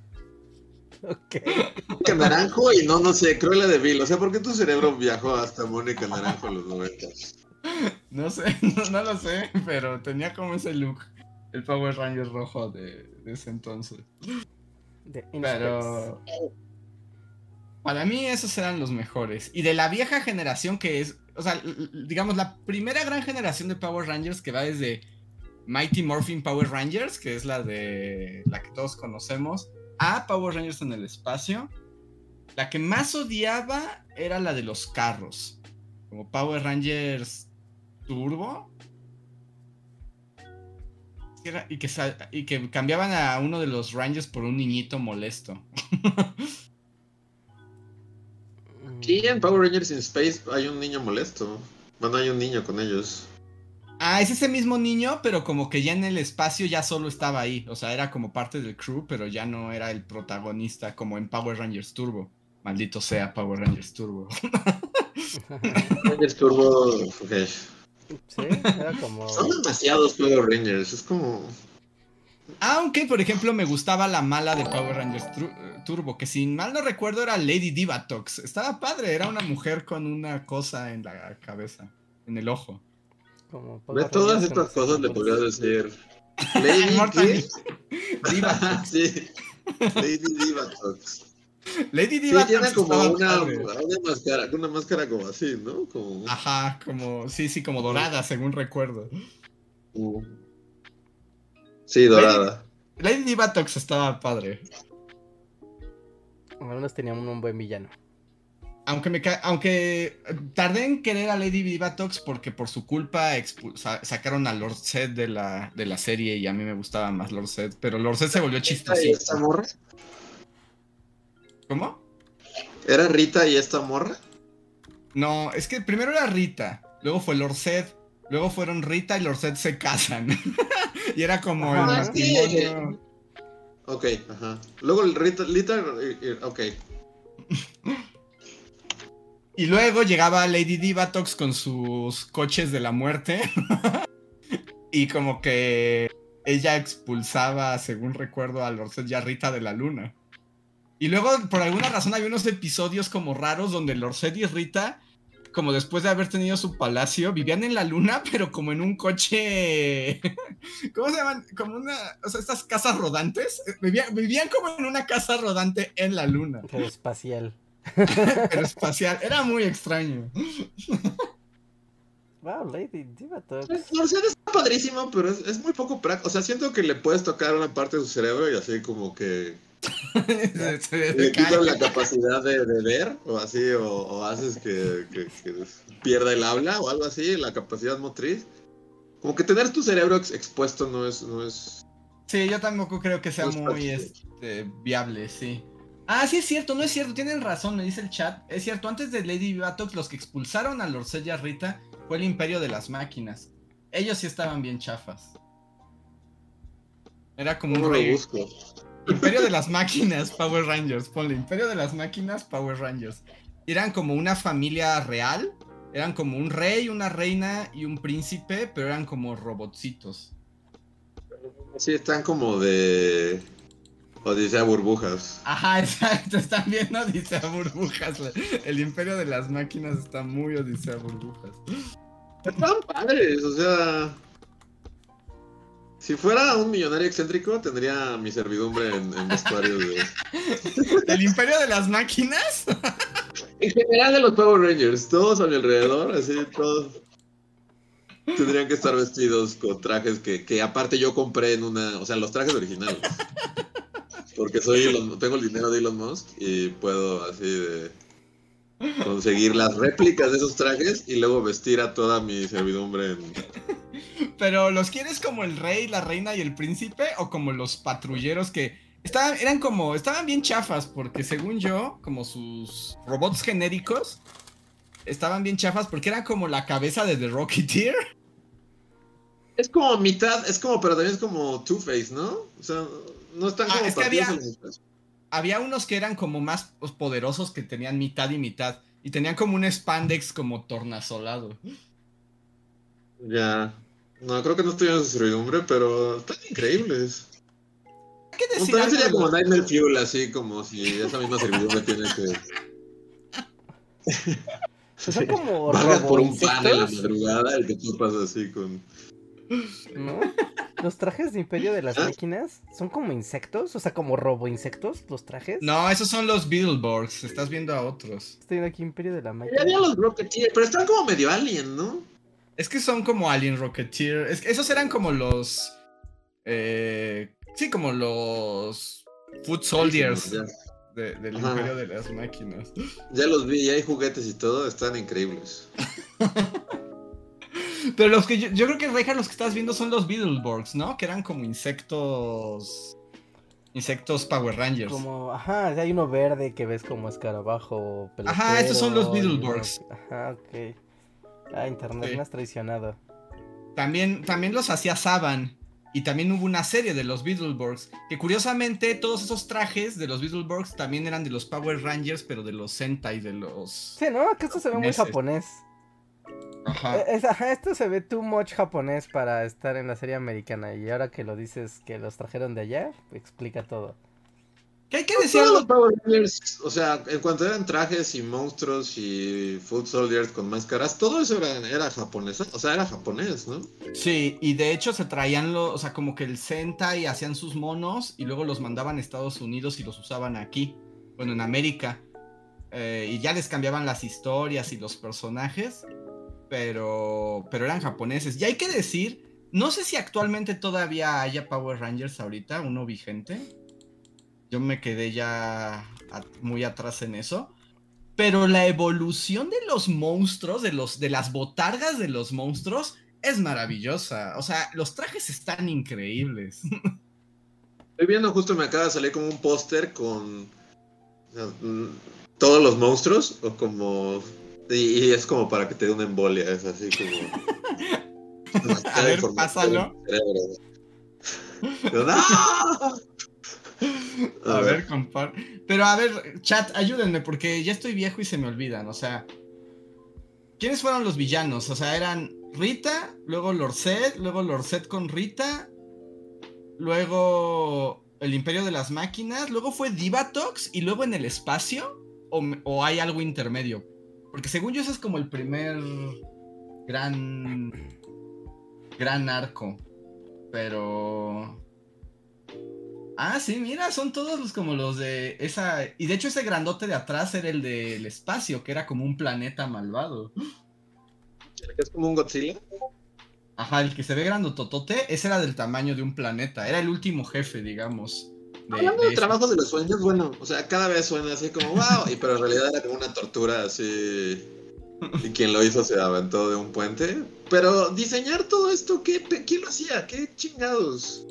Ok. Mónica Naranjo y no, no sé, Cruella de Vil. O sea, ¿por qué tu cerebro viajó hasta Mónica Naranjo en los 90? No sé, no, no lo sé, pero tenía como ese look. El Power Ranger rojo de, de ese entonces. De Pero. Para mí esos eran los mejores. Y de la vieja generación que es. O sea, digamos, la primera gran generación de Power Rangers que va desde Mighty Morphin Power Rangers, que es la de. la que todos conocemos, a Power Rangers en el espacio. La que más odiaba era la de los carros. Como Power Rangers Turbo. Y que, y que cambiaban a uno de los Rangers por un niñito molesto. Sí, en Power Rangers in Space hay un niño molesto. Bueno, hay un niño con ellos. Ah, es ese mismo niño, pero como que ya en el espacio ya solo estaba ahí. O sea, era como parte del crew, pero ya no era el protagonista como en Power Rangers Turbo. Maldito sea Power Rangers Turbo. Rangers Turbo. Ok. Sí, era como. Son demasiados Power Rangers. Es como. Aunque, por ejemplo, me gustaba la mala de Power Rangers Tru- eh, Turbo, que si mal no recuerdo era Lady Divatox. Estaba padre, era una mujer con una cosa en la cabeza, en el ojo. como De todas estas cosas le podrías decir. Lady. Divatox. sí. Lady Divatox. Lady Sí, Divatox tiene como una, una máscara, una máscara como así, ¿no? Como. Ajá, como, sí, sí, como dorada, según recuerdo. Sí, dorada. Lady Divatox estaba padre. Al menos tenían un buen villano. Aunque me aunque tardé en querer a Lady Divatox porque por su culpa sacaron a Lord Zed de la, de la serie y a mí me gustaba más Lord Zed, pero Lord Zed se volvió ¿Rita y chistosito. esta morra? ¿Cómo? ¿Era Rita y esta morra? No, es que primero era Rita, luego fue Lord Zed, luego fueron Rita y Lord Zed se casan. y era como el Ajá. matrimonio. Ok, ajá. Luego el Rita, Rita, eh, eh, ok. Y luego llegaba Lady Divatox con sus coches de la muerte. y como que ella expulsaba, según recuerdo, a Lorset y a Rita de la luna. Y luego, por alguna razón, había unos episodios como raros donde Lorset y Rita como después de haber tenido su palacio, vivían en la luna, pero como en un coche. ¿Cómo se llaman? Como una. O sea, estas casas rodantes. Vivían, vivían como en una casa rodante en la luna. Pero espacial. pero espacial. Era muy extraño. Wow, Lady Divatox. O sea, está padrísimo, pero es, es muy poco práctico. O sea, siento que le puedes tocar una parte de su cerebro y así como que Se- se le la capacidad de, de ver o así, o, o haces que, que- que pierda el habla o algo así, la capacidad motriz. Como que tener tu cerebro ex- expuesto no es, no es... Sí, yo tampoco creo que sea No es muy este, viable, sí. Ah, sí es cierto, no es cierto, tienen razón, me dice el chat. Es cierto, antes de Lady Batox, los que expulsaron a Lorcel y a Rita fue el Imperio de las Máquinas. Ellos sí estaban bien chafas. Era como ¿Cómo un lo rey. busco? Imperio de las Máquinas, Power Rangers. Ponle Imperio de las Máquinas, Power Rangers. Eran como una familia real. Eran como un rey, una reina y un príncipe, pero eran como robotcitos. Sí, están como de... Odisea Burbujas. Ajá, exacto, están viendo Odisea Burbujas. El Imperio de las Máquinas está muy Odisea Burbujas. Están padres, o sea... Si fuera un millonario excéntrico, tendría mi servidumbre en, en vestuario de... ¿El Imperio de las Máquinas? En general de los Power Rangers, todos a mi alrededor, así, todos tendrían que estar vestidos con trajes que, que aparte yo compré en una, o sea, los trajes originales. Porque soy Elon- tengo el dinero de Elon Musk y puedo así de conseguir las réplicas de esos trajes y luego vestir a toda mi servidumbre en... Pero ¿los quieres como el rey, la reina y el príncipe? ¿O como los patrulleros que estaban, eran como, estaban bien chafas? Porque según yo, como sus robots genéricos, estaban bien chafas porque eran como la cabeza de The Rocketeer. Es como mitad, es como, pero también es como Two-Face, ¿no? O sea, no están Ah, como es que había-. Había unos que eran como más poderosos que tenían mitad y mitad. Y tenían como un spandex como tornasolado. Ya. No, creo que no estoy en su servidumbre, pero están que No, decir también sería como Nightmare Fuel, así como si esa misma servidumbre tiene que. Pues son como Bajas por un pan en la madrugada y te topas así con. ¿no? Los trajes de Imperio de las ¿Ah? Máquinas son como insectos, o sea, como roboinsectos, los trajes. No, esos son los Beetleborgs. Estás viendo a otros. Estoy viendo aquí Imperio de la Ya Máquina. había los Rocketeer, pero están como medio alien, ¿no? Es que son como Alien Rocketeer. Es que esos eran como los. eh, sí, como los. Foot Soldiers de- del Ajá. Imperio de las Máquinas. ya los vi, ya hay juguetes y todo, están increíbles. Pero los que yo, yo creo que Reja, los que estás viendo son los Beetleborgs, ¿no? Que eran como insectos. Insectos Power Rangers. Como, ajá, hay uno verde que ves como escarabajo. Ajá, estos son los uno- Beetleborgs. Ajá, ok. Ah, internet Sí. has traicionado. También, también los hacía Saban. Y también hubo una serie de los Beetleborgs. Que curiosamente, todos esos trajes de los Beetleborgs también eran de los Power Rangers, pero de los Sentai, de los. Sí, ¿no? Que esto se ve muy japonés. Ajá. Es- ajá, esto se ve too much japonés para estar en la serie americana. Y ahora que lo dices que los trajeron de allá, explica todo. ¿Qué hay que decir? Todos los Power Rangers, o sea, en cuanto eran trajes y monstruos y Foot Soldiers con máscaras, todo eso era, era japonés, o sea, era japonés, ¿no? Sí, y de hecho se traían los, o sea, como que el Sentai hacían sus monos y luego los mandaban a Estados Unidos y los usaban aquí, bueno, en América. Eh, y ya les cambiaban las historias y los personajes, pero, pero eran japoneses. Y hay que decir, no sé si actualmente todavía haya Power Rangers ahorita, uno vigente. Yo me quedé ya muy atrás en eso. Pero la evolución de los monstruos, de, los, de las botargas de los monstruos, es maravillosa. O sea, los trajes están increíbles. Estoy viendo, justo me acaba de salir como un póster con mm, todos los monstruos, o como. Y, y es como para que te dé una embolia, es así como. A ver, pásalo. Pero, ¡no! A ver, compar. Pero a ver, chat, ayúdenme, porque ya estoy viejo y se me olvidan. O sea, ¿quiénes fueron los villanos? O sea, eran Rita, luego Lorset, luego Lorset con Rita, luego el Imperio de las Máquinas, luego fue Divatox y luego en el espacio. ¿O, o hay algo intermedio? Porque según yo ese es como el primer gran gran arco. Pero Ah, sí, mira, son todos los como los de esa y de hecho ese grandote de atrás era el del espacio, que era como un planeta malvado. ¿El que es como un Godzilla? Ajá, el que se ve grandototote, ese era del tamaño de un planeta, era el último jefe, digamos. Hablando de, trabajo de los sueños, bueno, o sea, cada vez suena así como wow, y pero en realidad era como una tortura así. Y quien lo hizo se aventó de un puente. Pero diseñar todo esto, ¿qué, ¿quién lo hacía? ¿Qué chingados?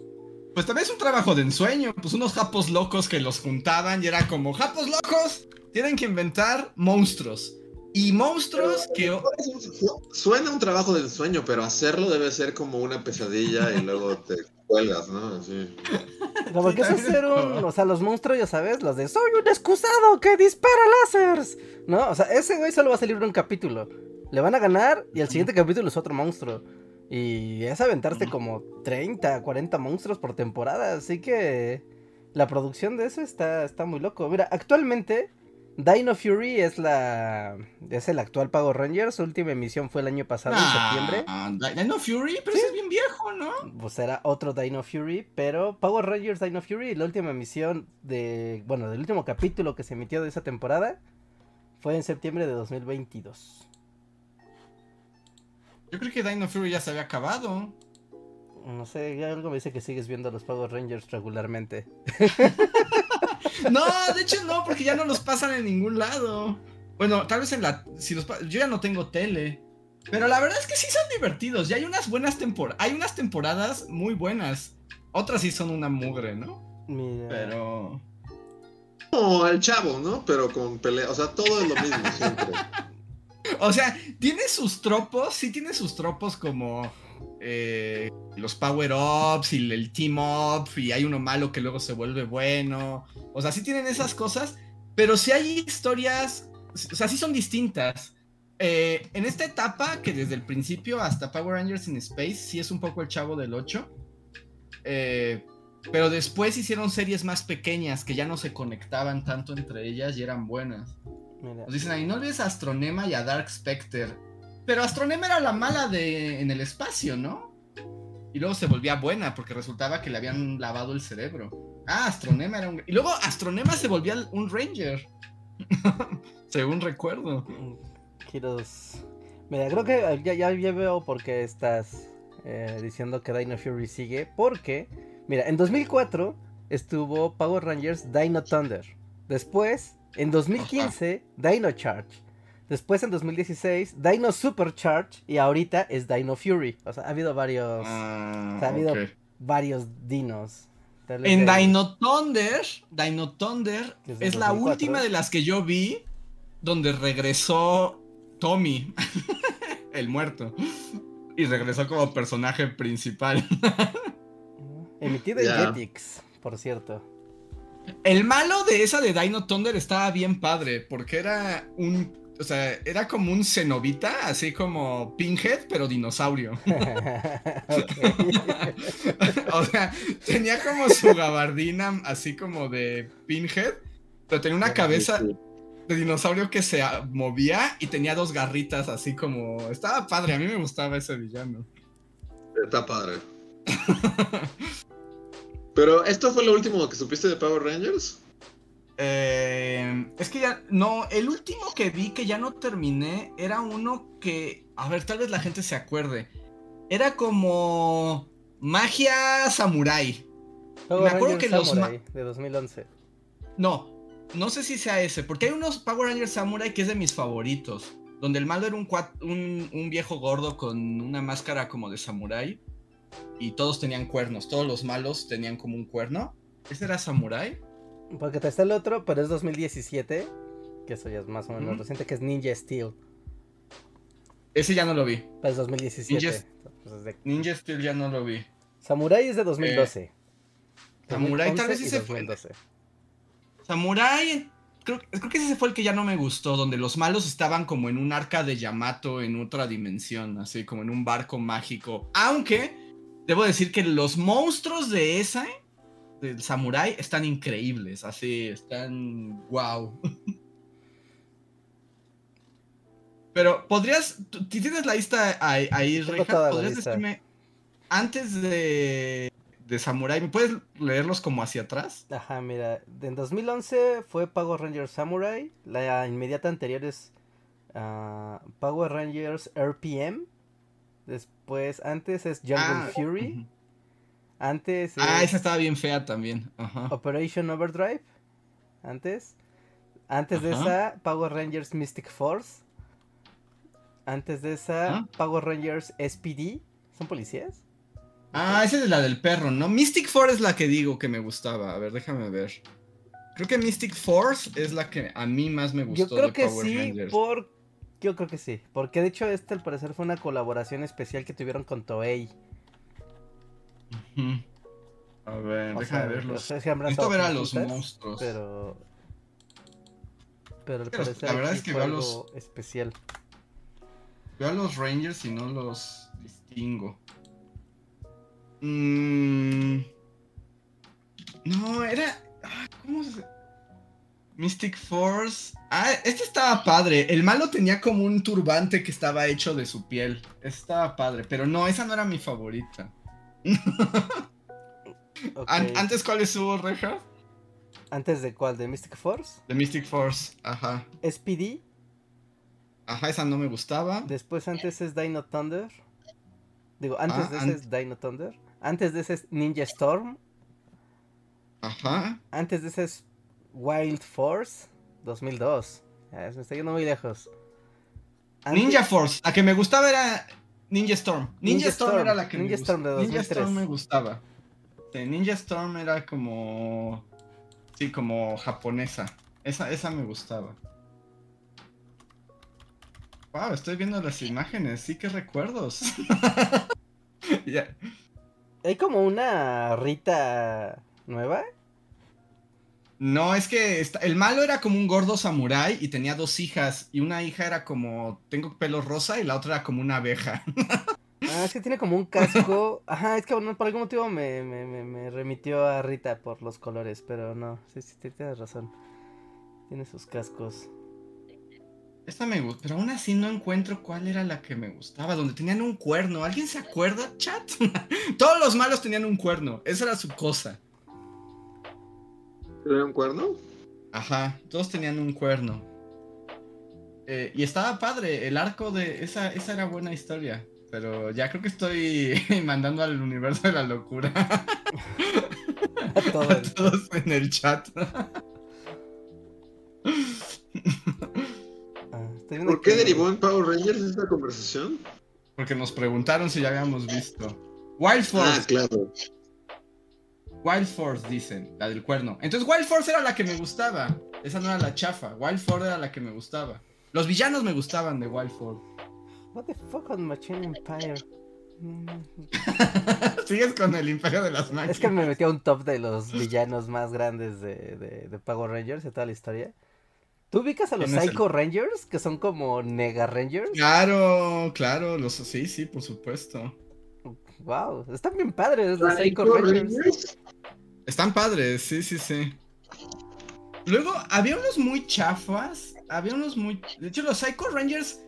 Pues también es un trabajo de ensueño, pues unos japos locos que los juntaban y era como, japos locos, tienen que inventar monstruos. Y monstruos que... Suena un trabajo de ensueño, pero hacerlo debe ser como una pesadilla y luego te cuelgas, ¿no? Así. Como que es hacer un. O sea, los monstruos, ya sabes, los de soy un excusado que dispara láseres. ¿No? O sea, ese güey solo va a salir de un capítulo. Le van a ganar y el siguiente capítulo es otro monstruo. Y es aventarse como 30, 40 monstruos por temporada. Así que la producción de eso está, está muy loco. Mira, actualmente Dino Fury es la es el actual Pago Rangers. Su última emisión fue el año pasado, en septiembre. Dino Fury, pero ese es bien viejo, ¿no? Pues era otro Dino Fury, pero Power Rangers Dino Fury, la última emisión de, bueno, del último capítulo que se emitió de esa temporada fue en septiembre de 2022. Yo creo que Dino Fury ya se había acabado. No sé, algo me dice que sigues viendo a los Power Rangers regularmente. No, de hecho no, porque ya no los pasan en ningún lado. Bueno, tal vez en la. Si los, yo ya no tengo tele. Pero la verdad es que sí son divertidos. Y hay unas buenas temporadas. Hay unas temporadas muy buenas. Otras sí son una mugre, ¿no? Mira. Pero. Como el chavo, ¿no? Pero con pelea. O sea, todo es lo mismo siempre. o sea, tiene sus tropos. Sí, tiene sus tropos como eh, los power-ups y el team-up y hay uno malo que luego se vuelve bueno. O sea, sí tienen esas cosas, pero sí hay historias, o sea, sí son distintas. Eh, en esta etapa, que desde el principio hasta Power Rangers in Space, sí es un poco el chavo del 8. Eh, pero después hicieron series más pequeñas que ya no se conectaban tanto entre ellas y eran buenas. Nos dicen ahí, no olvides a Astronema y a Dark Spectre. Pero Astronema era la mala de en el espacio, ¿no? Y luego se volvía buena porque resultaba que le habían lavado el cerebro. Ah, Astronema era un... Y luego Astronema se volvía un Ranger. Según recuerdo. Kiros. Mira, creo que ya, ya, veo por qué estás eh, diciendo que Dino Fury sigue. Porque, mira, en 2004 estuvo Power Rangers Dino Thunder. Después, en 2015, Dino Charge. Después en 2016, Dino Supercharge y ahorita es Dino Fury. O sea, ha habido varios. Ah, ha habido varios dinos. En Dino Thunder, Dino Thunder es la última de las que yo vi donde regresó Tommy, el muerto. Y regresó como personaje principal. Emitido en Jetix, por cierto. El malo de esa de Dino Thunder estaba bien padre, porque era un o sea, era como un cenobita, así como Pinhead, pero dinosaurio. o sea, tenía como su gabardina así como de Pinhead, pero tenía una cabeza de dinosaurio que se movía y tenía dos garritas así como... Estaba padre, a mí me gustaba ese villano. Está padre. pero, ¿esto fue lo último que supiste de Power Rangers? Eh, es que ya, no, el último que vi que ya no terminé era uno que, a ver, tal vez la gente se acuerde. Era como magia samurai. Me acuerdo que los de 2011. No, no sé si sea ese, porque hay unos Power Rangers Samurai que es de mis favoritos, donde el malo era un, un, un viejo gordo con una máscara como de samurai y todos tenían cuernos, todos los malos tenían como un cuerno. ¿Ese era samurai? Porque está el otro, pero es 2017. Que eso ya es más o menos reciente, que es Ninja Steel. Ese ya no lo vi. Pues es 2017. Ninja, Steel ya no lo vi. Samurai es de 2012. Eh, Samurai tal vez ese fue. Samurai, creo, creo, que ese fue el que ya no me gustó, donde los malos estaban como en un arca de Yamato en otra dimensión, así como en un barco mágico. Aunque, debo decir que los monstruos de esa del samurai están increíbles, así, están wow. Pero podrías, tienes la lista ahí, ahí Reja, podrías decirme, antes de, de Samurai, ¿me puedes leerlos como hacia atrás? Ajá, mira, en 2011 fue Power Rangers Samurai, la inmediata anterior es ah, Power Rangers RPM, después, antes es Jungle Ah, Fury, antes Ah, es esa estaba bien fea también. Ajá. Operation Overdrive, antes, antes de esa Power Rangers Mystic Force, antes de esa. Power Rangers SPD, ¿son policías? Ah, esa es la del perro, ¿no? Mystic Force es la que digo que me gustaba. A ver, déjame ver. Creo que Mystic Force es la que a mí más me gustó Yo creo de que Power sí, Rangers. por... Yo creo que sí, porque de hecho este al parecer fue una colaboración especial que tuvieron con Toei. A ver, O déjame sea, verlos. Necesito ver a los monstruos. Pero... Pero al parecer la verdad es que veo los- especial. Veo a los Rangers y no los distingo. Mm, No, era. ah, ¿Cómo se.? Mystic Force. Ah, este estaba padre. El malo tenía como un turbante que estaba hecho de su piel. Estaba padre, pero no, esa no era mi favorita. An- antes, ¿cuál es su reja? ¿Antes de cuál? ¿De Mystic Force? De Mystic Force. Ajá. SPD, Ajá, esa no me gustaba. después antes es Dino Thunder. Digo, antes Ah, de ese an- es Dino Thunder. Antes de ese es Ninja Storm. Ajá. Antes de ese es Wild Force 2002. Ya, me está yendo muy lejos. Antes- Ninja Force. La que me gustaba era Ninja Storm. Ninja, Ninja Storm, Storm, era la que Ninja me Storm de gustaba. Ninja 2003. Storm me gustaba. Sí, Ninja Storm era como. Sí, como japonesa. Esa, esa me gustaba. Wow, estoy viendo las imágenes. Sí, qué recuerdos. Hay como una Rita nueva. No, es que el malo era como un gordo samurái y tenía dos hijas. Y una hija era como. Tengo pelo rosa y la otra era como una abeja. Ah, es que tiene como un casco. Ajá, es que bueno, por algún motivo me, me, me, me remitió a Rita por los colores, pero no, sí, sí, sí, tienes razón. Tiene sus cascos. Esta me gusta, pero aún así no encuentro cuál era la que me gustaba, donde tenían un cuerno. ¿Alguien se acuerda, chat? Todos los malos tenían un cuerno, esa era su cosa. ¿Era un cuerno? Ajá, todos tenían un cuerno. Eh, y estaba padre, el arco de esa, esa era buena historia. Pero ya creo que estoy mandando al universo de la locura A todo a el- todos en el chat. ah, ¿Por qué derivó en Power Rangers esta conversación? Porque nos preguntaron si ya habíamos visto. Wild Ah, Force, claro. Wild Force dicen, la del cuerno. Entonces Wild Force era la que me gustaba. Esa no era la chafa. Wild Force era la que me gustaba. Los villanos me gustaban de Wild Force. What the fuck on Machine Empire? Sigues con el Imperio de las Máquinas. Es que me metió a un top de los villanos más grandes de, de, de Power Rangers de toda la historia. ¿Tú ubicas a los ¿Quién es el- Psycho Rangers? Que son como Nega Rangers. Claro, claro, los, sí, sí, por supuesto. Wow, están bien padres los Psycho Psycho Rangers. Rangers. Están padres, sí, sí, sí. Luego, había unos muy chafas. Había unos muy. De hecho, los Psycho Rangers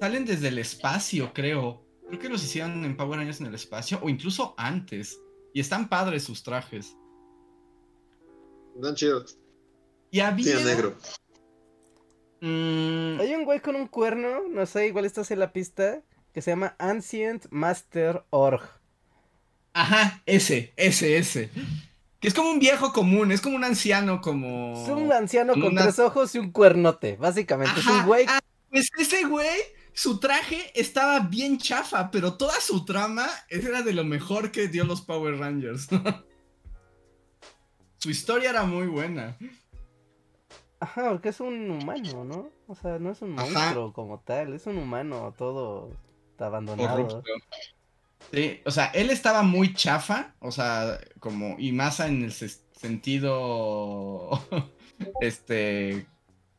salen desde el espacio, creo. Creo que los hicieron en Power Rangers en el espacio, o incluso antes. Y están padres sus trajes. Están chidos. Y había. Sí, negro. Mm, Hay un güey con un cuerno, no sé, igual estás en la pista, que se llama Ancient Master Org. ajá, ese, ese, ese. Es como un viejo común, es como un anciano, como. Es un anciano con una- tres ojos y un cuernote, básicamente. es un güey ah, Pues ese güey, su traje estaba bien chafa, pero toda su trama era de lo mejor que dio los Power Rangers. su historia era muy buena. Ajá, porque es un humano, ¿no? O sea, no es un Ajá. monstruo como tal, es un humano todo abandonado. Corrupto. Sí, o sea, él estaba muy chafa, o sea, como, y más en el sentido, este,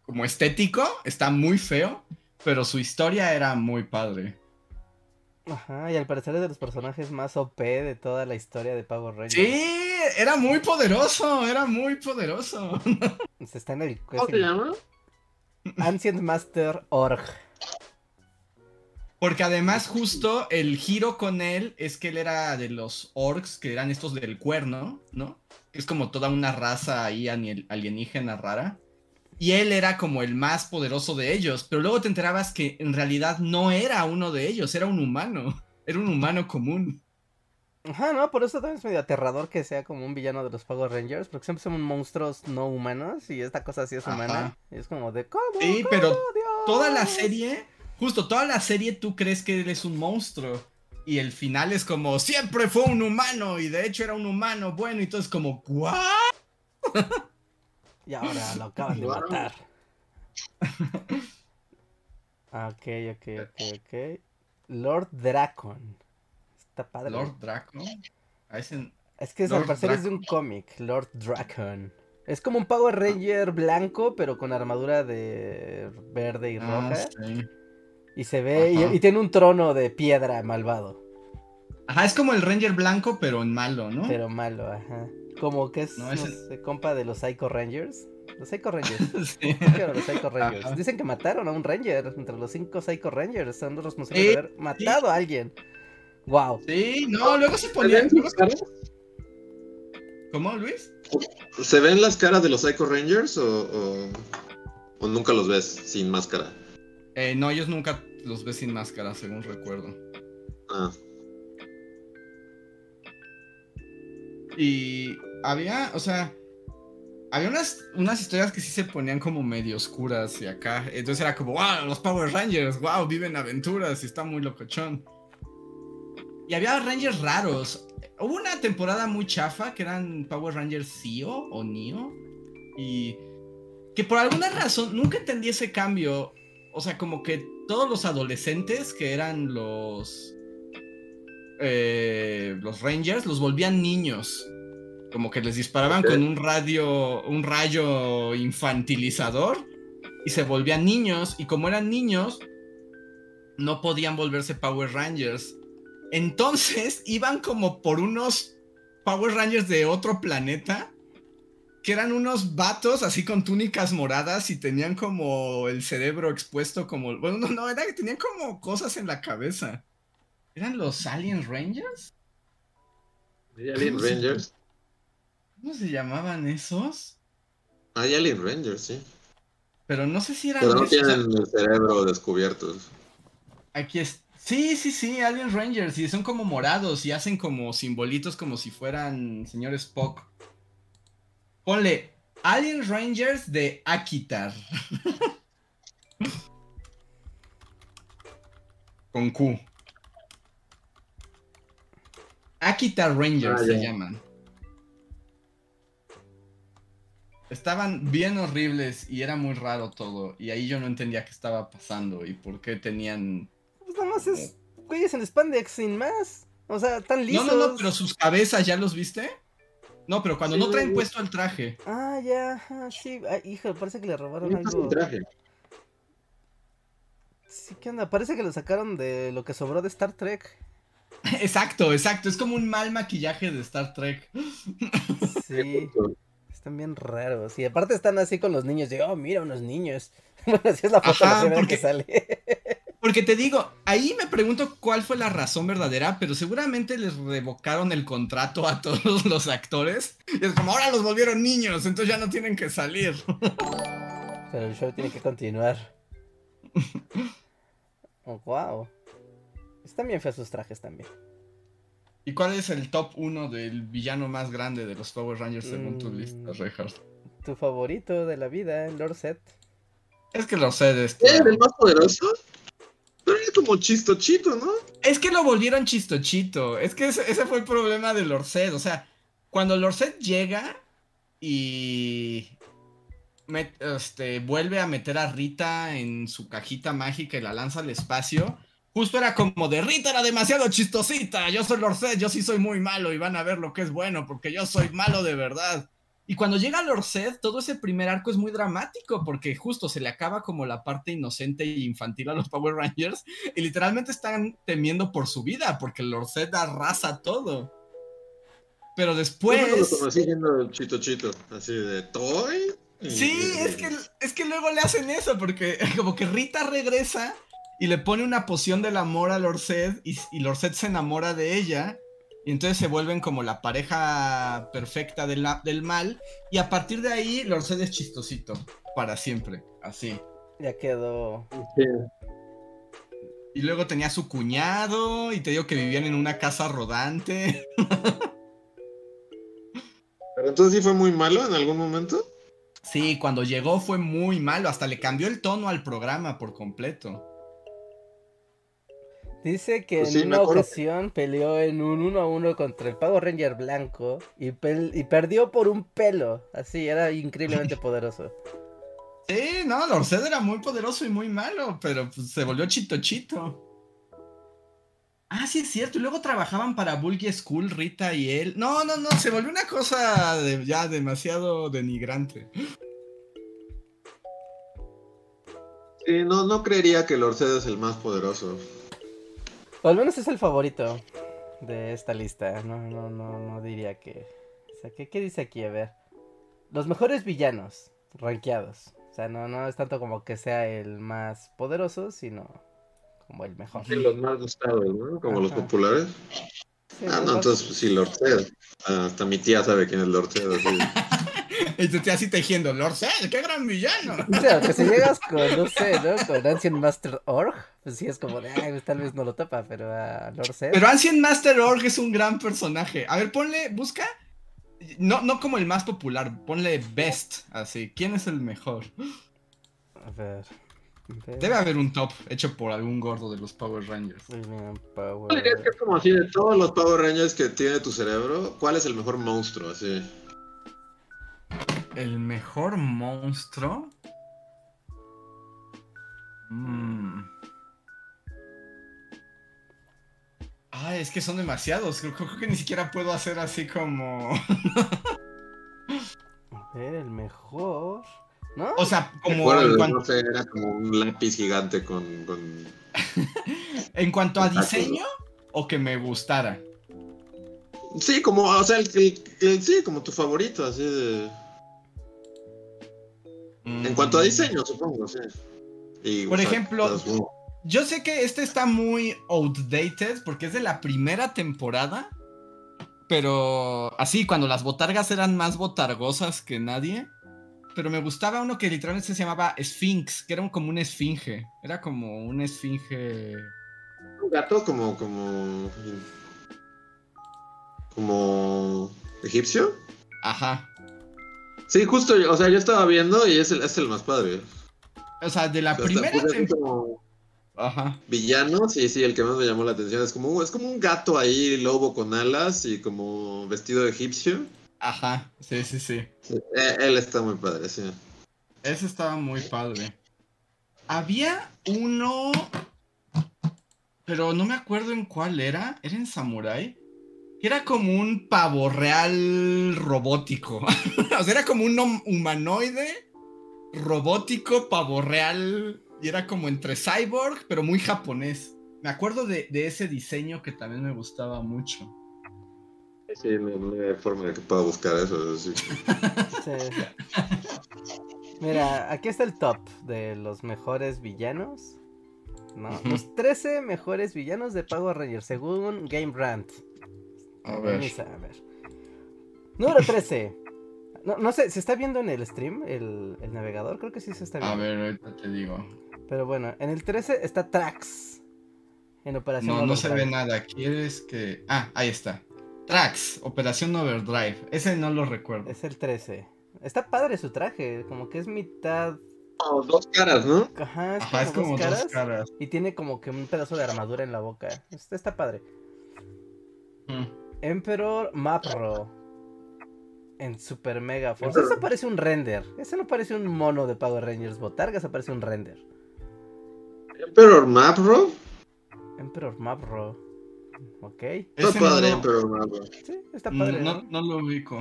como estético, está muy feo, pero su historia era muy padre. Ajá, y al parecer es de los personajes más OP de toda la historia de Power Rangers. Sí, era muy poderoso, era muy poderoso. Se está en el ¿Cómo se llama? Ancient Master Org. Porque además justo el giro con él es que él era de los orcs, que eran estos del cuerno, ¿no? Es como toda una raza ahí alienígena rara. Y él era como el más poderoso de ellos, pero luego te enterabas que en realidad no era uno de ellos, era un humano, era un humano común. Ajá, no, por eso también es medio aterrador que sea como un villano de los Power Rangers, porque siempre son monstruos no humanos y esta cosa sí es humana. Y es como de ¿cómo? Sí, pero toda la serie, justo toda la serie tú crees que él es un monstruo. Y el final es como, siempre fue un humano, y de hecho era un humano bueno, y todo es como, ¿what? Y ahora lo acaban de matar. ok, ok, ok, ok. Lord Dracon. Está padre. Lord Dracon. Es que es, al parecer es de un cómic, Lord Dracon. Es como un Power Ranger blanco, pero con armadura de verde y ah, roja. Y se ve, y, tiene un trono de piedra malvado. Ajá, es como el Ranger blanco, pero en malo, ¿no? Pero malo, ajá. Como que es, no, compa de los Psycho Rangers. Los Psycho Rangers. sí. los Psycho Rangers. Dicen que mataron a un Ranger. Entre los cinco Psycho Rangers. Son los responsables de haber matado a alguien. Wow. Sí, no, luego se ponían. ¿Cómo, Luis? ¿Se ven las caras de los Psycho Rangers o, o, nunca los ves sin máscara? Eh, no, ellos nunca los ves sin máscara, según recuerdo. Ah. Y había, o sea, había unas, unas historias que sí se ponían como medio oscuras y acá. Entonces era como, wow, los Power Rangers, wow, viven aventuras y está muy locochón. Y había Rangers raros. Hubo una temporada muy chafa que eran Power Rangers Zio o Neo. Y que por alguna razón nunca entendí ese cambio. O sea, como que todos los adolescentes que eran los eh, los Rangers los volvían niños. Como que les disparaban con un radio, un rayo infantilizador y se volvían niños. Y como eran niños, no podían volverse Power Rangers. Entonces iban como por unos Power Rangers de otro planeta. Que eran unos vatos así con túnicas moradas y tenían como el cerebro expuesto como... Bueno, no, no, era que tenían como cosas en la cabeza. ¿Eran los Alien Rangers? Alien Rangers? ¿Cómo se llamaban esos? Hay Alien Rangers, sí. Pero no sé si eran. Pero no tienen el cerebro descubierto. Aquí es. Sí, sí, sí, Alien Rangers. Y son como morados y hacen como simbolitos como si fueran señor Spock. Ponle Alien Rangers de Akitar. Con Q. Akita Rangers ah, se llaman. Estaban bien horribles y era muy raro todo. Y ahí yo no entendía qué estaba pasando y por qué tenían. Pues nada más es güeyes en spandex sin más. O sea, tan lisos. No, no, no, pero sus cabezas, ¿ya los viste? No, pero cuando no traen puesto el traje. Ah, ya, sí. hijo, parece que le robaron algo. traje? Sí, ¿qué onda? Parece que lo sacaron de lo que sobró de Star Trek. Exacto, exacto. Es como un mal maquillaje de Star Trek. Sí. Están bien raros. Y aparte están así con los niños. De, oh, mira, unos niños. Bueno, así es la foto porque, que sale. porque te digo, ahí me pregunto cuál fue la razón verdadera, pero seguramente les revocaron el contrato a todos los actores. Y es como, ahora los volvieron niños, entonces ya no tienen que salir. Pero el show tiene que continuar. Oh, wow. Están bien feos sus trajes también. ¿Y cuál es el top 1 del villano más grande de los Power Rangers según tu lista, mm, Reinhardt? Tu favorito de la vida, Lord Set. Es que Lord Set es. ¿Es el más poderoso? Pero es como chistochito, ¿no? Es que lo volvieron chistochito. Es que ese, fue el problema de Lord Set. O sea, cuando Lord Set llega y. este, vuelve a meter a Rita en su cajita mágica y la lanza al espacio Justo era como de Rita era demasiado chistosita. Yo soy Lorset, yo sí soy muy malo y van a ver lo que es bueno porque yo soy malo de verdad. Y cuando llega Lorset, todo ese primer arco es muy dramático porque justo se le acaba como la parte inocente e infantil a los Power Rangers y literalmente están temiendo por su vida porque Lorset arrasa todo. Pero después. Yo lo siendo chito chito, así de toy. Sí, es que, es que luego le hacen eso porque como que Rita regresa y le pone una poción del amor a Lorced y, y Lorced se enamora de ella. Y entonces se vuelven como la pareja perfecta del, del mal. Y a partir de ahí, Lorced es chistosito. Para siempre. Así. Ya quedó. Y luego tenía su cuñado. Y te digo que vivían en una casa rodante. Pero entonces sí fue muy malo en algún momento. Sí, cuando llegó fue muy malo. Hasta le cambió el tono al programa por completo. Dice que pues en una ocasión peleó en un 1 a 1 contra el Pago Ranger blanco y, y perdió por un pelo. Así, era increíblemente poderoso. Sí, no, Lorced era muy poderoso y muy malo, pero pues, se volvió chito chito. Ah, sí es cierto. Y luego trabajaban para Bulgy School, Rita y él. No, no, no, se volvió una cosa ya demasiado denigrante. Sí, no, no creería que Lorced es el más poderoso. O al menos es el favorito de esta lista. No, no, no, no diría que. O sea, ¿qué, qué dice aquí? A ver. Los mejores villanos, rankeados. O sea, no, no es tanto como que sea el más poderoso, sino como el mejor. Sí, los más gustados, ¿no? Como los populares. ah, no, entonces pues, sí, Lord Zed. hasta mi tía sabe quién es Lord Zed. Así. y tu tía así tejiendo, Lord Zed, qué gran villano. O sea, que si llegas con, no sé, ¿no? Con Ancient Master Org, pues sí es como de, ay, pues, tal vez no lo topa, pero a Lord Zed. Pero Ancient Master Org es un gran personaje. A ver, ponle, busca. No, no como el más popular, ponle best, así. ¿Quién es el mejor? A ver. Debe haber un top hecho por algún gordo de los Power Rangers. Power... dirías que es como así de todos los Power Rangers que tiene tu cerebro? ¿Cuál es el mejor monstruo? Así. ¿El mejor monstruo? Mm. Ah, es que son demasiados. Creo, creo, que ni siquiera puedo hacer así como. A ver, el mejor. ¿No? O sea, como. Bueno, no sé, era como un lápiz gigante con. en cuanto a diseño, o que me gustara. Sí, como, o sea, el, sí, como tu favorito, así de. En cuanto a mm. diseño, supongo, sí. Por ejemplo, yo sé que este está muy outdated porque es de la primera temporada. Pero así, cuando las botargas eran más botargosas que nadie pero me gustaba uno que literalmente se llamaba Sphinx, que era como un esfinge. Era como un esfinge. Un gato como. como. como. egipcio. Ajá. Sí, justo, o sea, yo estaba viendo y es el, es el más padre. O sea, de la primera Ajá. Villano, sí, sí, el que más me llamó la atención. Es como, es como un gato ahí, lobo con alas y como vestido egipcio. Ajá, sí, sí, sí. Eh, él está muy padre, sí. Ese estaba muy padre. Había uno, pero no me acuerdo en cuál era. ¿Era en Samurai? Era como un pavo real robótico. o sea, era como un humanoide robótico, pavo real. Y era como entre cyborg, pero muy japonés. Me acuerdo de, de ese diseño que también me gustaba mucho. Sí, no, hay forma de que pueda buscar eso. Sí. Mira, aquí está el top de los mejores villanos. ¿no? Los 13 mejores villanos de Pago Ranger, según Game Rant. A ver. a ver. Número 13. No, no, sé, ¿se está viendo en el stream el, el, navegador? Creo que sí se está viendo. A ver, ahorita te digo. Pero bueno, en el 13 está Trax. En operación. No, no se ve nada. ¿Quieres que.? Ah, ahí está. Trax, Operación Overdrive. Ese no lo recuerdo. Es el 13. Está padre su traje, como que es mitad. Oh, dos caras, ¿no? Ajá, es, como, dos, caras, Y tiene como que un pedazo de armadura en la boca. Está, está padre. Mm. Emperor Mapro. En Super Mega Force. Ese parece un render. Ese no parece un mono de Power Rangers Botargas, parece un render. ¿Emperor Mapro? Emperor Mapro. Ok. Está padre, pero no, Sí, está padre. No, no, lo ubico.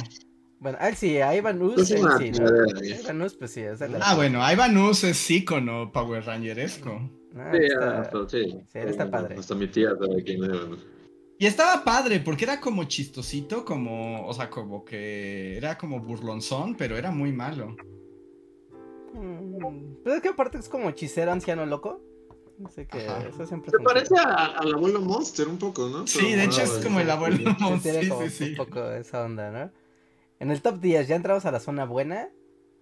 Bueno, él sí, a Ivan Us, sí, ¿no? Ivan Us, pues sí, es el Ah, bueno, Ivan Us es ícono Power Rangeresco. Ah, sí, está... sí, sí. está padre. Hasta mi tía sabe quién es. Y estaba padre, porque era como chistosito, como, o sea, como que era como burlonzón, pero era muy malo. Mm, pero es que aparte es como hechicero anciano loco. Así que Ajá. eso siempre Se parece a- al abuelo Monster un poco, ¿no? Sí, Pero de hecho es como el abuelo Sí, Monster. Sí, sí, sí. un poco esa onda, ¿no? En el top 10 ya entramos a la zona buena.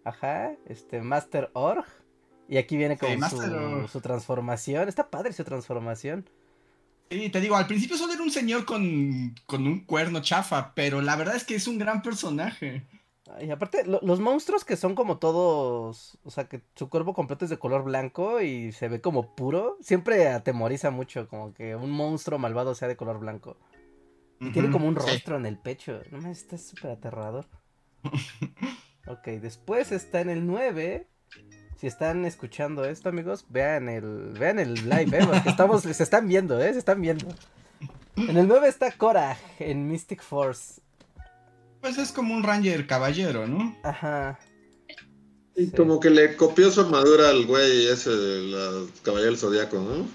Ajá, este Master Org. Y aquí viene como su, su transformación. Está padre su transformación. Sí, te digo, al principio solo era un señor con, con un cuerno chafa, pero la verdad es que es un gran personaje. Y aparte, lo- los monstruos que son como todos, o sea, que su cuerpo completo es de color blanco y se ve como puro, siempre atemoriza mucho, como que un monstruo malvado sea de color blanco. Y tiene como un sí. rostro en el pecho. No me está súper aterrador. ok, después está en el 9. Si están escuchando esto, amigos, vean el, vean el live, ¿eh? Porque estamos, se están viendo, ¿eh? Se están viendo. En el 9 está Korra en Mystic Force. Pues es como un ranger caballero, ¿no? Ajá. Y Sí. como que le copió su armadura al güey ese de la Caballero del Zodíaco, ¿no?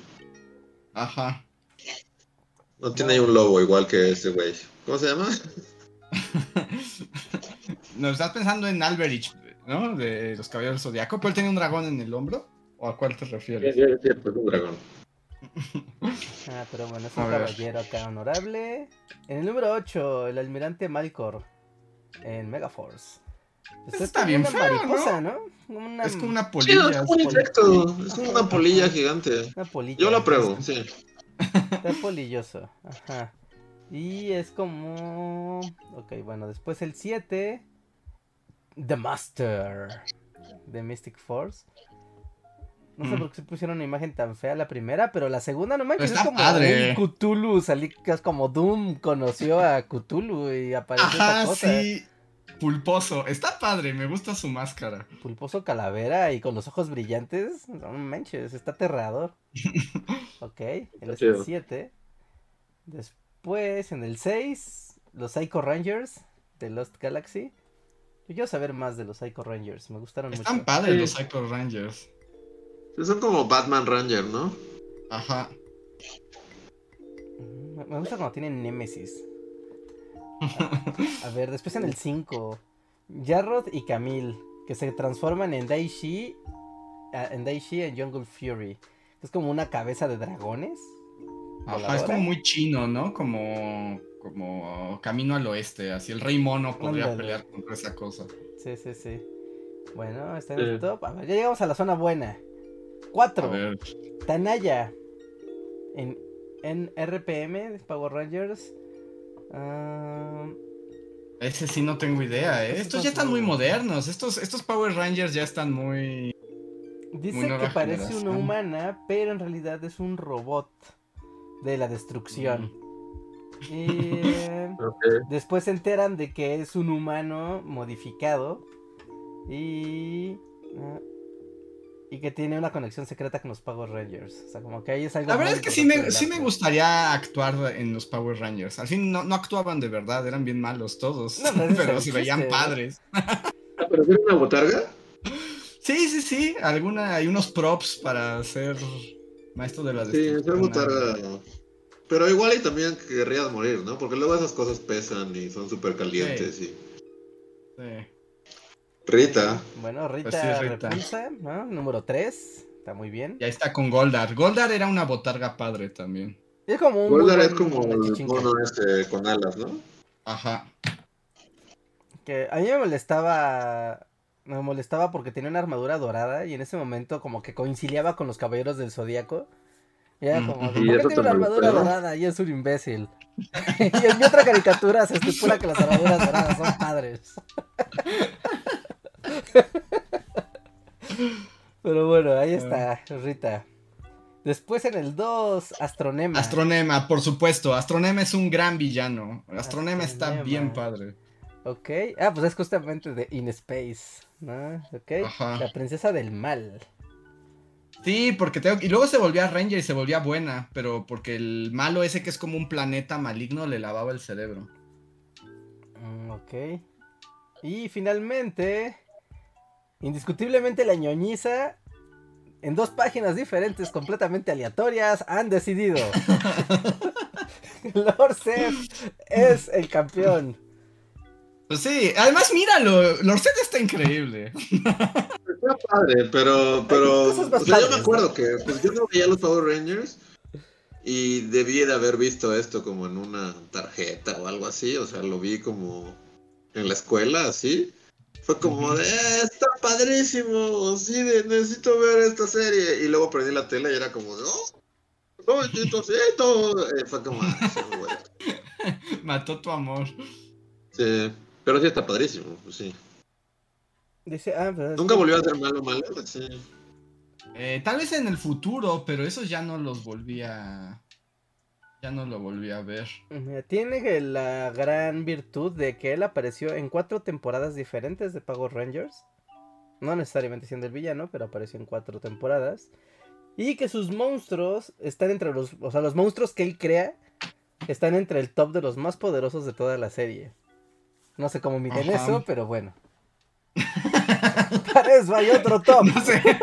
Ajá. No tiene ahí un lobo igual que ese güey. ¿Cómo se llama? No, estás pensando en Alberich, ¿no? De los caballeros del zodiaco, pero él tiene un dragón en el hombro. ¿O a cuál te refieres? Es cierto, es un dragón. Ah, pero bueno, es un caballero acá honorable. En el número 8, el almirante Malcor en Megaforce. Pues Está bien una feo, mariposa, ¿no? Una, Es como una Sí, polilla. es como un insecto. Es como una polilla gigante. una polilla. Yo lo apruebo, sí. Está polilloso. Ajá. Y es como. Ok, bueno, después el 7. The Master. De Mystic Force. No sé Mm. por qué se pusieron una imagen tan fea la primera, pero la segunda no manches, Está es como padre. un Cthulhu, salí que es como Doom conoció a Cthulhu y apareció esta Ajá, cosa. sí. Pulposo. Está padre, me gusta su máscara. Pulposo calavera y con los ojos brillantes. No manches, está aterrador. ok, el chido. 7. Después, en el 6, los Psycho Rangers de Lost Galaxy. Yo quiero saber más de los Psycho Rangers, me gustaron Están mucho. padres Sí. los Psycho Rangers. Son como Batman Ranger, ¿no? Ajá. Ujú, Me gusta cuando tienen Nemesis. A, ver, después en el 5, Jarrod y Camille, que se transforman en Daishi, en Daishi en Jungle Fury. Es como una cabeza de dragones. Ajá, es como muy chino, ¿no? Como, como camino al oeste. Así el rey mono podría Ándale. pelear contra esa cosa. Sí, sí, sí. Bueno, está en el top. A ver, ya llegamos a la zona buena. A 4. ver. Tanaya. En, en RPM de Power Rangers. Ah, Ese sí no tengo idea, ¿eh? Estos ya están muy modernos. Estos, estos Power Rangers ya están muy. dice Muy que parece una generación. humana, pero en realidad es un robot de la destrucción. Y eh, después se enteran de que es un humano modificado. Y. ah, y que tiene una conexión secreta con los Power Rangers. O sea, como que ahí es algo. La verdad es que sí me, sí me gustaría actuar en los Power Rangers. Al fin no, no actuaban de verdad, eran bien malos todos. No, pero se veían padres. Ah, ¿Pero tiene una botarga? Sí, sí, sí. Alguna, hay unos props para ser maestro de la Sí, es botarga. Pero igual y también querrías morir, ¿no? Porque luego esas cosas pesan y son súper calientes. Y... Sí. Rita. Bueno, Rita, Pues sí, Rita. Repulsa, ¿no? Número 3. Está muy bien. Y ahí está con Goldar. Goldar era una botarga padre también. Es como un. Goldar es como el mono ese con alas, ¿no? Ajá. Que a mí me molestaba. Me molestaba porque tenía una armadura dorada y en ese momento como que coincidiaba con los caballeros del zodiaco. Y era Mm, como. ¿por qué tiene una armadura dorada? Y es un imbécil. y en mi otra caricatura se estipula que las armaduras doradas son padres. Pero bueno, ahí está, Rita. Después en el 2, Astronema. Astronema, por supuesto. Astronema es un gran villano. Astronema está bien padre. Ok. Ah, pues es justamente de In Space, ¿no? Ok. Ajá. La princesa del mal. Sí, porque tengo... Y luego se volvía Ranger y se volvía buena, pero porque el malo ese que es como un planeta maligno le lavaba el cerebro. Mm, ok. Y finalmente, indiscutiblemente la ñoñiza, en dos páginas diferentes, completamente aleatorias, han decidido. Lord Seth es el campeón. Pues sí, además míralo, Lorset está increíble. está padre, pero, pero o sea, yo me acuerdo que pues, yo no veía los Power Rangers y debí de haber visto esto como en una tarjeta o algo así, o sea, lo vi como en la escuela, así. Fue como de, "Eh, está padrísimo, sí, de, necesito ver esta serie. Y luego prendí la tele y era como de, oh, no. Eh, fue como, "Ah, sí, muy bueno". Mató tu amor. Sí, pero sí está padrísimo, pues sí. Dice, ah, pero Nunca volvió a ser malo, malo, sí. Eh, tal vez en el futuro, pero esos ya no los volví a. Ya no lo volví a ver. Tiene la gran virtud de que él apareció en cuatro temporadas diferentes de Power Rangers. No necesariamente siendo el villano, pero apareció en cuatro temporadas. Y que sus monstruos están entre los... O sea, los monstruos que él crea están entre el top de los más poderosos de toda la serie. No sé cómo miden Ajá. eso, pero bueno. Para eso hay otro top. No sé.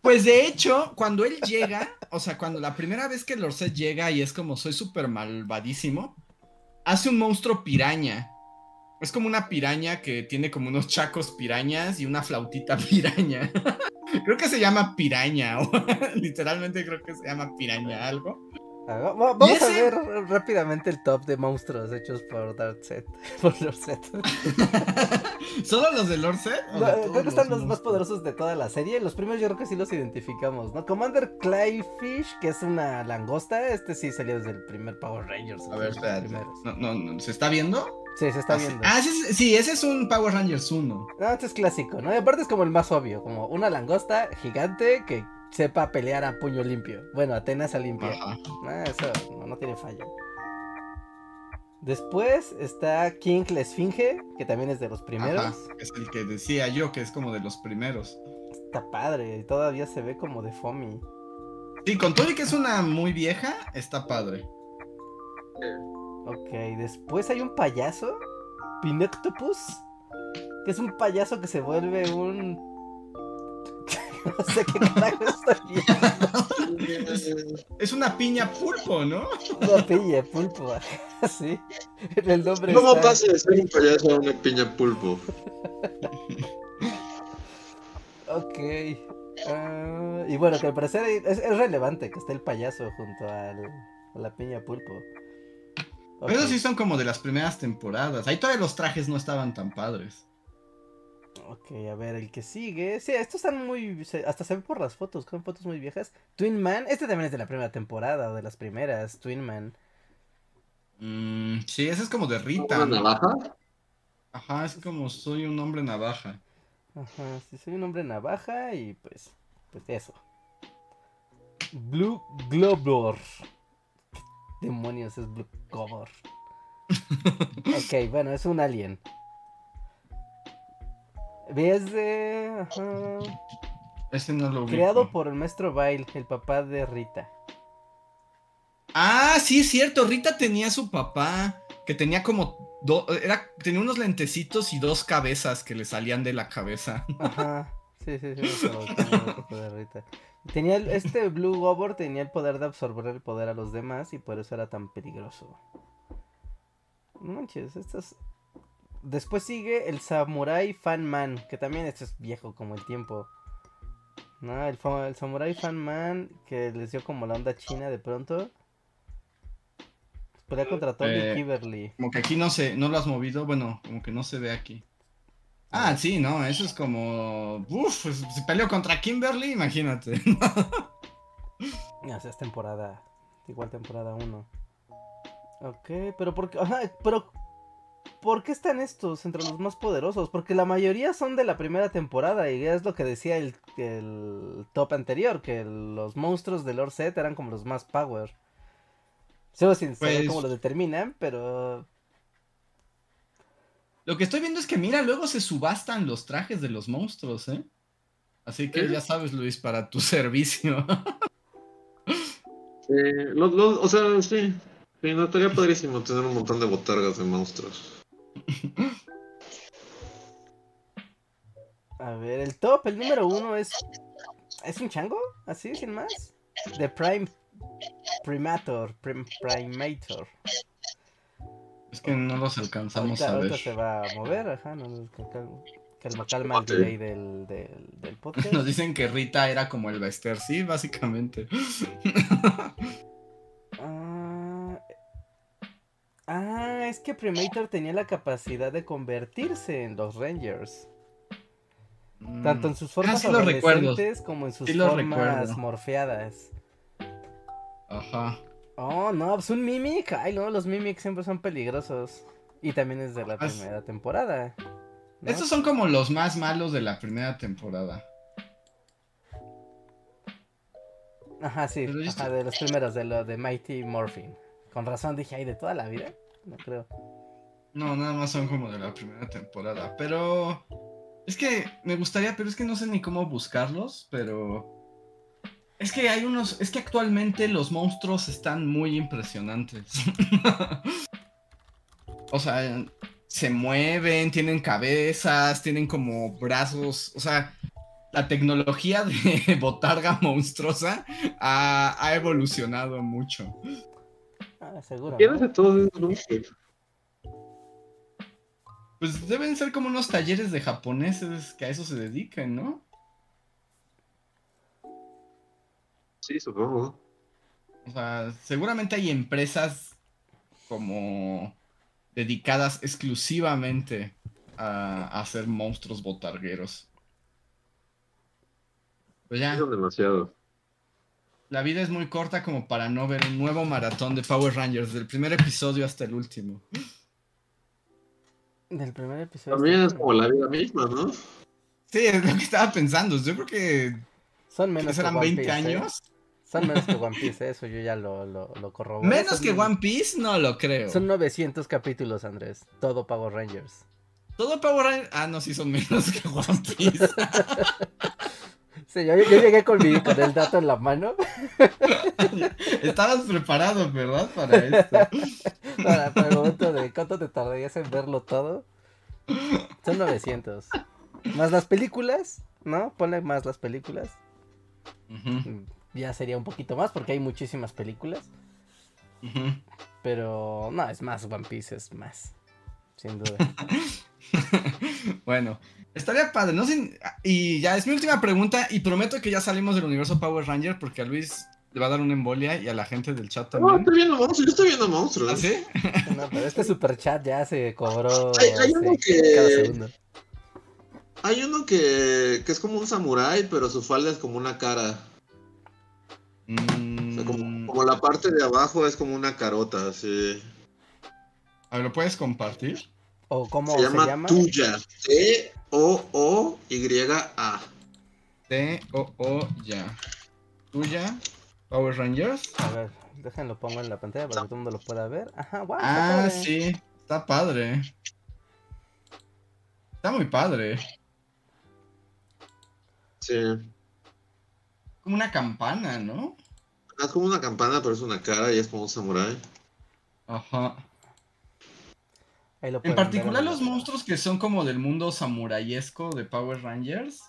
Pues de hecho, cuando él llega, o sea, cuando la primera vez que Lorset llega y es como soy súper malvadísimo, hace un monstruo piraña. Es como una piraña que tiene como unos chacos pirañas y una flautita piraña. Creo que se llama piraña, o literalmente creo que se llama piraña algo. Va- va- Vamos ¿Y a ver rápidamente el top de monstruos hechos por Darkset. Por Lorset. ¿Solo los de Lorset? ¿O No, de creo que están los monstruos? más poderosos de toda la serie. Los primeros yo creo que sí los identificamos, ¿no? Commander Clayfish, que es una langosta, este sí salió desde el primer Power Rangers. A ver, primeros. No, no, no, ¿Se está viendo? Sí, se está Ah, sí. viendo. Ah, sí, sí, ese es un Power Rangers 1. No, este es clásico, ¿no? Y aparte es como el más obvio, como una langosta gigante que sepa pelear a puño limpio. Bueno, Atenas a limpia. Ajá. Ah, eso no, no tiene falla. Después está King la Esfinge, que también es de los primeros. Ajá, es el que decía yo, que es como de los primeros. Está padre, todavía se ve como de foamy. Sí, con todo y que es una muy vieja, está padre. Ok, después hay un payaso, Pinoctopus, que es un payaso que se vuelve un... no sé qué carajo estoy viendo. Es una piña pulpo, ¿no? Una piña pulpo, sí. El nombre ¿Cómo está- pasa de ser un payaso a una piña pulpo? Ok. ah, y bueno, que al parecer es, es relevante que esté el payaso junto al, a la piña pulpo. Ok. Esos sí son como de las primeras temporadas. Ahí todavía los trajes no estaban tan padres. Ok, a ver, el que sigue. Sí, estos están muy. hasta se ve por las fotos, son fotos muy viejas. Twin Man, este también es de la primera temporada, o de las primeras, Twin Man. Mm, sí, ese es como de Rita. ¿Una ¿no? navaja? Ajá, es como soy un hombre navaja. Ajá, sí, soy un hombre navaja y pues. Pues eso. Blue Globor. ¿Qué demonios es Blue Globor? ok, bueno, es un alien. ¿Ves de. Ajá. Ese no lo vi. Creado por el maestro Bail, el papá de Rita. Ah, sí, es cierto. Rita tenía su papá. Que tenía como. do- era, tenía unos lentecitos y dos cabezas que le salían de la cabeza. Ajá. Sí, sí, sí, tenía el papá de Rita. Tenía el- este Blue Gobor tenía el poder de absorber el poder a los demás y por eso era tan peligroso. No manches, estas. Después sigue el Samurai Fan Man, que también este es viejo como el tiempo. No, el, Samurai Fan Man que les dio como la onda china de pronto. Pelea contra Tommy Eh, Kiberly. Como que aquí no se, no lo has movido. Bueno, como que no se ve aquí. Ah, sí, no, eso es como. Uf, pues, se peleó contra Kimberly, imagínate. No, o sea, es temporada. Igual temporada 1. Ok, pero por qué. Ajá, pero. ¿Por qué están estos entre los más poderosos? Porque la mayoría son de la primera temporada. Y es lo que decía el, el top anterior. Que los monstruos de Lord Set eran como los más power. Sigo sin saber Pues- cómo lo determinan, pero. Lo que estoy viendo es que, mira, luego se subastan los trajes de los monstruos, ¿eh? Así que ¿Eh? ya sabes, Luis, para tu servicio. Lo- lo- o sea, sí. Sí, no estaría padrísimo tener un montón de botargas de monstruos. A ver, el top, el número uno es. ¿Es un chango? ¿Así, sin más? The Prime. Primator. Prim- Primator. es que no los alcanzamos Ahorita, a ver. ahorita se va a mover, ajá, no nos calma, calma el delay del, del, del podcast. Nos dicen que Rita era como el Bester, sí, básicamente. Ah, ah, es que Premator tenía la capacidad de convertirse en los Rangers. Tanto en sus formas Ah, sí recuerdo. adolescentes como en sus Sí formas recuerdo. morfeadas. Ajá. Oh, no, pues un Mimic. Ay, no, los Mimics siempre son peligrosos. Y también es de la Ah, primera temporada. ¿no? Estos son como los más malos de la primera temporada. Ajá, sí, ajá, estoy- de los primeros, de lo de Mighty Morphin. Con razón dije, ay, de toda la vida. No creo. No, nada más son como de la primera temporada. Pero. Es que me gustaría, pero es que no sé ni cómo buscarlos, pero. Es que hay unos. Es que actualmente los monstruos están muy impresionantes. o sea, se mueven, tienen cabezas, tienen como brazos. O sea, la tecnología de botarga monstruosa ha, ha evolucionado mucho. Ah, seguro. ¿Quién ¿no? hace todo eso, no? Pues deben ser como unos talleres de japoneses que a eso se dedican, ¿no? Sí, supongo. O sea, seguramente hay empresas como dedicadas exclusivamente a, a hacer monstruos botargueros. Pues ya, Son demasiado. La vida es muy corta como para no ver un nuevo maratón de Power Rangers, del primer episodio hasta el último. Del primer episodio. También es como la vida misma, ¿no? Sí, es lo que estaba pensando. Yo creo que Son ¿qué menos que serán One 20 Piece, ¿eh? años. Son menos que One Piece, ¿eh? eso yo ya lo, lo, lo corroboro. Menos Son- que One Piece, no lo creo. Son 900 capítulos, Andrés. Todo Power Rangers. Todo Power Rangers. Ah, no, sí son menos que One Piece. Sí, yo, yo llegué con, mi, con el dato en la mano Estabas preparado, ¿verdad? Para esto. para, para el momento de cuánto te tardarías en verlo todo. Son 900. Más las películas, ¿no? Ponle más las películas. Ujú, Ya sería un poquito más porque hay muchísimas películas. Pero no, es más One Piece, es más. Sin duda. bueno, estaría padre, ¿no? Sin- Y ya es mi última pregunta y prometo que ya salimos del universo Power Ranger porque a Luis le va a dar una embolia y a la gente del chat No, también. estoy viendo monstruos, yo estoy viendo monstruos. ¿Ah, sí? No, pero este super chat ya se cobró Hay- uno que-. Hay uno que, que es como un samurái, pero su falda es como una cara. O sea, como, Mm, como la parte de abajo es como una carota, así. a ver, ¿lo puedes compartir? ¿O cómo Se llama, Tuya. T O O ya. ¿Tuya? ¿Power Rangers? A ver, déjenlo pongo en la pantalla para que todo el mundo lo pueda ver. Ajá, guau. está Ah, padre. sí, está padre. Está muy padre. Sí. Como una campana, ¿no? Es como una campana, pero es una cara y es como un samurái. Ajá. Ahí lo En particular la- los monstruos que son como del mundo samurayesco de Power Rangers.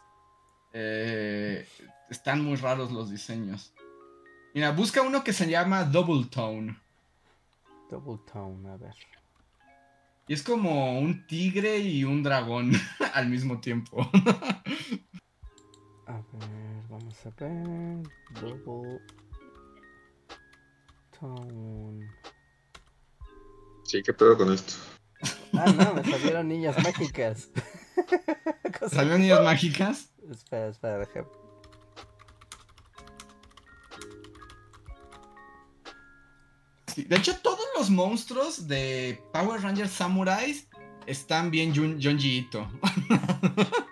eh, están muy raros los diseños. Mira, busca uno que se llama Double Tone. Double Tone, a ver. Y es como un tigre y un dragón al mismo tiempo. A ver, vamos a ver. Double Tone. Sí, qué pedo con esto. Ah, no, me salieron niñas mágicas. ¿Salieron niñas mágicas? Espera, espera, deja. Sí, De hecho, todos los monstruos de Power Rangers Samurais están bien Jun Junji Ito.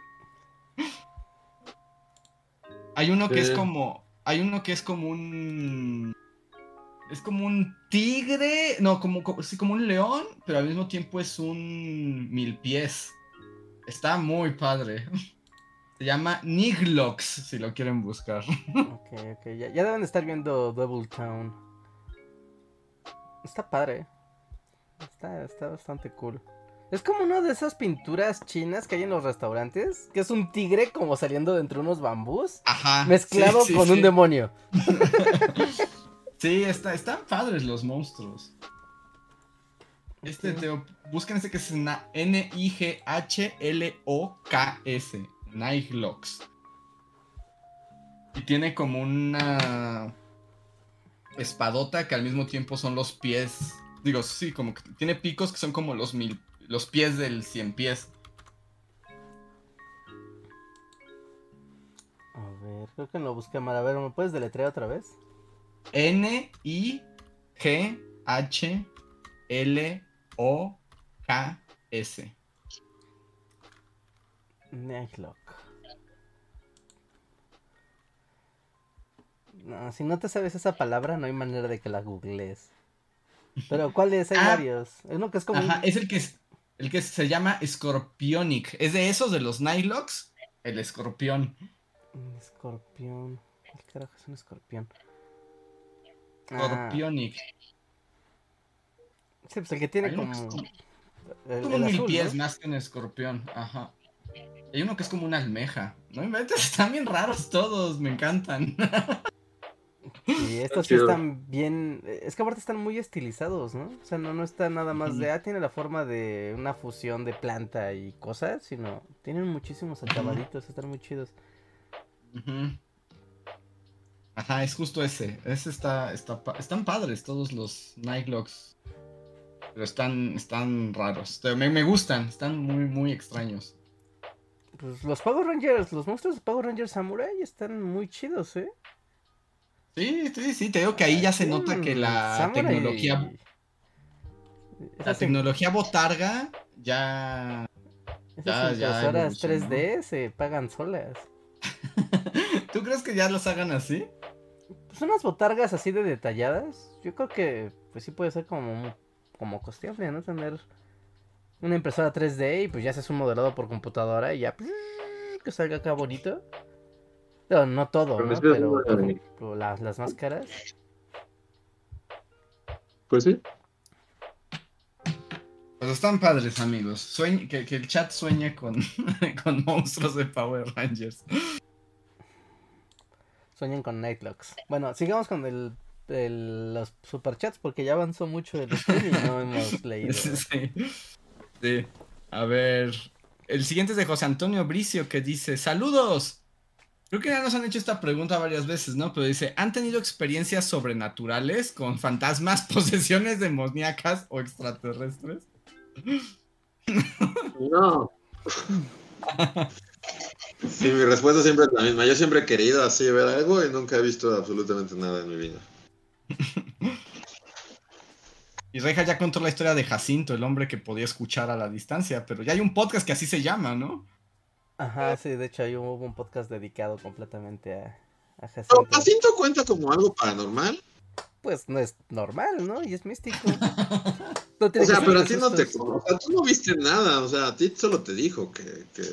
hay uno que es como. Hay uno que es como un. Es como un tigre. No, como, como, sí, como un león, pero al mismo tiempo es un mil pies. Está muy padre. Se llama Niglox, si lo quieren buscar. Ok, ok, ya, ya deben de estar viendo Double Town. Está padre. Está, está bastante cool. Es como una de esas pinturas chinas que hay en los restaurantes, que es un tigre como saliendo de entre unos bambús, Ajá. mezclado sí, sí, con sí. un demonio. Sí, está, están padres los monstruos. Este, Teo, busquen este que es N-I-G-H-L-O-K-S. Nightlox. Y tiene como una espadota que al mismo tiempo son los pies. Digo, sí, como que tiene picos que son como los mil. Los pies del cien pies. A ver, creo que lo busqué mal. A ver, ¿me puedes deletrear otra vez? N-I-G-H-L-O-K-S. Nightlock. No, si no te sabes esa palabra, no hay manera de que la googlees. Pero ¿cuál es? Hay Ah. varios. Uno que es como. un- Ajá, es el que, es- el que se llama Scorpionic. Es de esos de los Nightlox. El escorpión. un escorpión. ¿Qué carajo es un escorpión? Ah, Scorpionic. sí, pues el que tiene como. es como- El, como el un mil azul, pies ¿no? más que un escorpión. Ajá. Hay uno que es como una almeja. No inventes, están bien raros todos, me encantan. Y estos sí están bien. Es que aparte están muy estilizados, ¿no? O sea, no, no está nada más de. Ah, tiene la forma de una fusión de planta y cosas, sino. Tienen muchísimos acabaditos, están muy chidos. Ujú. Ajá, es justo ese. Ese está, está están padres todos los Nightlocks. Pero están, están raros. Me, me gustan, están muy, muy extraños. Pues los Power Rangers, los monstruos de Power Rangers Samurai están muy chidos, ¿eh? Sí, sí, sí, te digo que ahí ya se nota que la Samurai- tecnología, la tecnología botarga ya... esas ya- ya impresoras evolucionó. 3D se pagan solas. ¿Tú crees que ya los hagan así? Pues unas botargas así de detalladas, yo creo que pues sí puede ser como, como costeable, ¿no? Tener una impresora 3D y pues ya haces un modelado por computadora y ya que salga acá bonito. No, no todo, Pero ¿no? Pero las, las máscaras. Pues sí. Pues están padres, amigos. Sueñ- que, que el chat sueñe con, con monstruos de Power Rangers. Sueñan con Nightlocks. Bueno, sigamos con el, el- los superchats porque ya avanzó mucho el stream y no hemos leído. Sí, sí. Sí. A ver. El siguiente es de José Antonio Bricio que dice: ¡Saludos! Creo que ya nos han hecho esta pregunta varias veces, ¿no? Pero dice: ¿Han tenido experiencias sobrenaturales con fantasmas, posesiones demoníacas o extraterrestres? No. Sí, mi respuesta siempre es la misma. Yo siempre he querido así ver algo y nunca he visto absolutamente nada en mi vida. Y Reja ya contó la historia de Jacinto, el hombre que podía escuchar a la distancia, pero ya hay un podcast que así se llama, ¿no? Ajá, sí, de hecho hay un, hubo un podcast dedicado completamente a, a Pero Jacinto. Jacinto cuenta como algo paranormal. Pues no es normal, ¿no? Y es místico. No O sea, pero a ti no te. O sea, tú no viste nada. O sea, a ti solo te dijo que. que...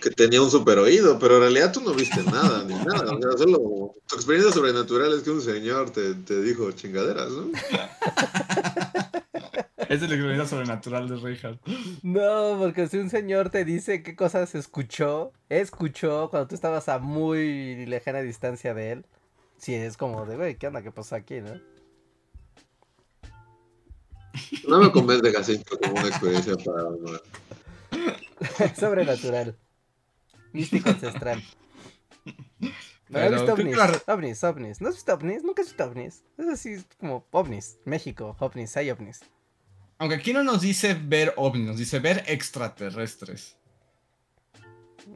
que tenía un super oído, pero en realidad tú no viste nada, ni nada. O sea, solo tu experiencia sobrenatural es que un señor te, te dijo chingaderas, ¿no? Es la experiencia sobrenatural de Reinhardt. No, porque si un señor te dice qué cosas escuchó, escuchó cuando tú estabas a muy lejana distancia de él, sí es como de, güey, ¿qué onda? ¿Qué pasó aquí, no? No me convence Jacinto como una experiencia paranormal. Sobrenatural. Místico ancestral. No, he Pero visto ovnis, la ovnis, ovnis. ¿No has visto ovnis? Nunca has visto ovnis. Es así como ovnis. México, ovnis, hay ovnis. Aunque aquí no nos dice ver ovnis, nos dice ver extraterrestres.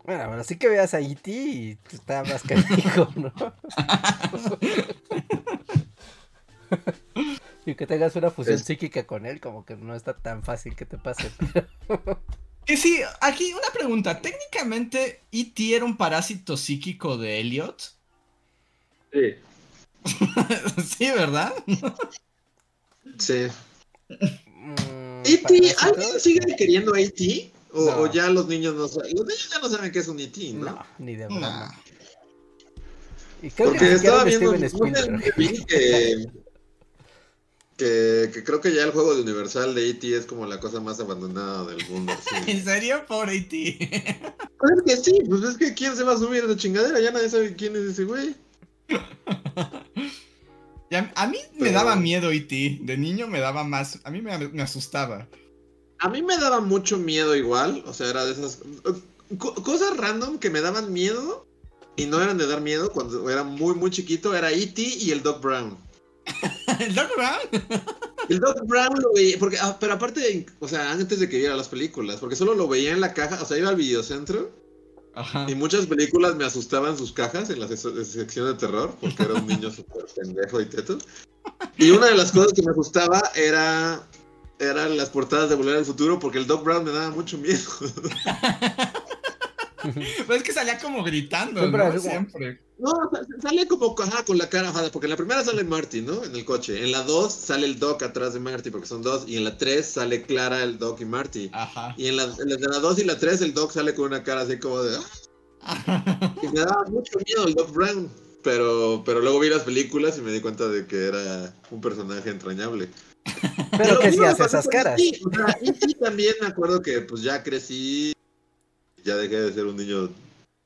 Bueno, pero sí que veas a E.T. y está más canijo, ¿no? y que tengas una fusión Es- psíquica con él, como que no está tan fácil que te pase. Que sí, aquí una pregunta. Técnicamente, ¿E.T. era un parásito psíquico de Elliot? Sí. sí, ¿verdad? Sí. Mm, ¿E.T.? ¿Alguien sigue queriendo a E.T.? ¿O, No. o ya los niños no saben? Los niños ya no saben qué es un E.T., ¿no? No, ni de Nah. broma. Y creo Porque que estaba viendo vi que, que, que creo que ya el juego de Universal de E.T. es como la cosa más abandonada del mundo. sí. ¿En serio? Pobre E.T. Pues es que sí, pues es que ¿quién se va a subir a esa chingadera? Ya nadie sabe quién es ese güey. A, mí me daba miedo E.T. De niño me daba más. A mí me, me asustaba. A mí me daba mucho miedo igual, o sea, era de esas co- cosas random que me daban miedo y no eran de dar miedo cuando era muy muy chiquito, era E.T. y el Doc Brown. ¿El Doc Brown? El Doc Brown lo veía, porque, ah, pero aparte, o sea, antes de que viera las películas, porque solo lo veía en la caja, o sea, iba al videocentro Ajá. y muchas películas me asustaban sus cajas en la sección de terror, porque era un niño súper pendejo y teto. Y una de las cosas que me asustaba era eran las portadas de Volver al Futuro, porque el Doc Brown me daba mucho miedo. Pero es que salía como gritando, Siempre Siempre. No, sa- sale como ajá, con la cara, ajá, porque en la primera sale Marty, ¿no? En el coche. En la 2 sale el Doc atrás de Marty, porque son dos. Y en la 3 sale Clara, el Doc y Marty. Ajá. Y en la, en la, en la 2 y la 3 el Doc sale con una cara así como de... "Ah". Y me daba mucho miedo el Doc Brown. Pero, pero luego vi las películas y me di cuenta de que era un personaje entrañable. Pero lo que me hace esas caras. O sea, E.T. también me acuerdo que pues ya crecí, ya dejé de ser un niño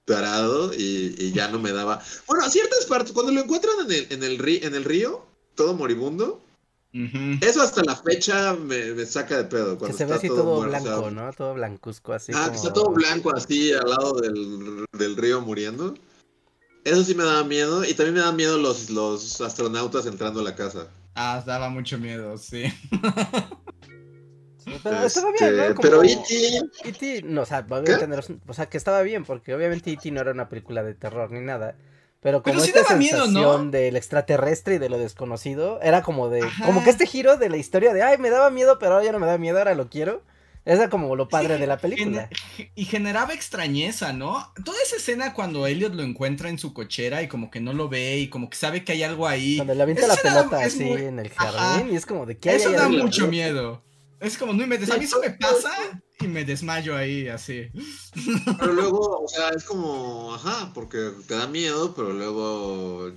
tarado y, y ya no me daba... Bueno, a ciertas partes, cuando lo encuentran en el, en el, ri- en el río, todo moribundo, eso hasta la fecha me, me saca de pedo. Que Cuando se ve está así todo muerto, o sea, blanco, ¿no? Todo blancuzco así. Ah, que está todo blanco así al lado del, del río muriendo. Eso sí me daba miedo. Y también me daban miedo los, los astronautas entrando a la casa. Ah, daba mucho miedo, sí. Sí, Pero estaba bien, Este, ¿no? Como- Pero E.T. E.T., no, o sea, obviamente no es- o sea, que estaba bien, porque obviamente E.T. no era una película de terror ni nada. Pero como Pero sí esta daba miedo, sensación ¿no? del extraterrestre y de lo desconocido, era como de, Ajá. como que este giro de la historia de, ay, me daba miedo, pero ahora ya no me da miedo, ahora lo quiero. Era como lo padre de la película. Y generaba extrañeza, ¿no? Toda esa escena cuando Elliot lo encuentra en su cochera y como que no lo ve y como que sabe que hay algo ahí. Cuando le avienta Eso la pelota así muy- en el Ajá. jardín y es como de, ¿qué hay Eso ahí da mucho miedo. Es como, no inventes, a mí eso me pasa y me desmayo ahí, así. Pero luego, o sea, es como, ajá, porque te da miedo, pero luego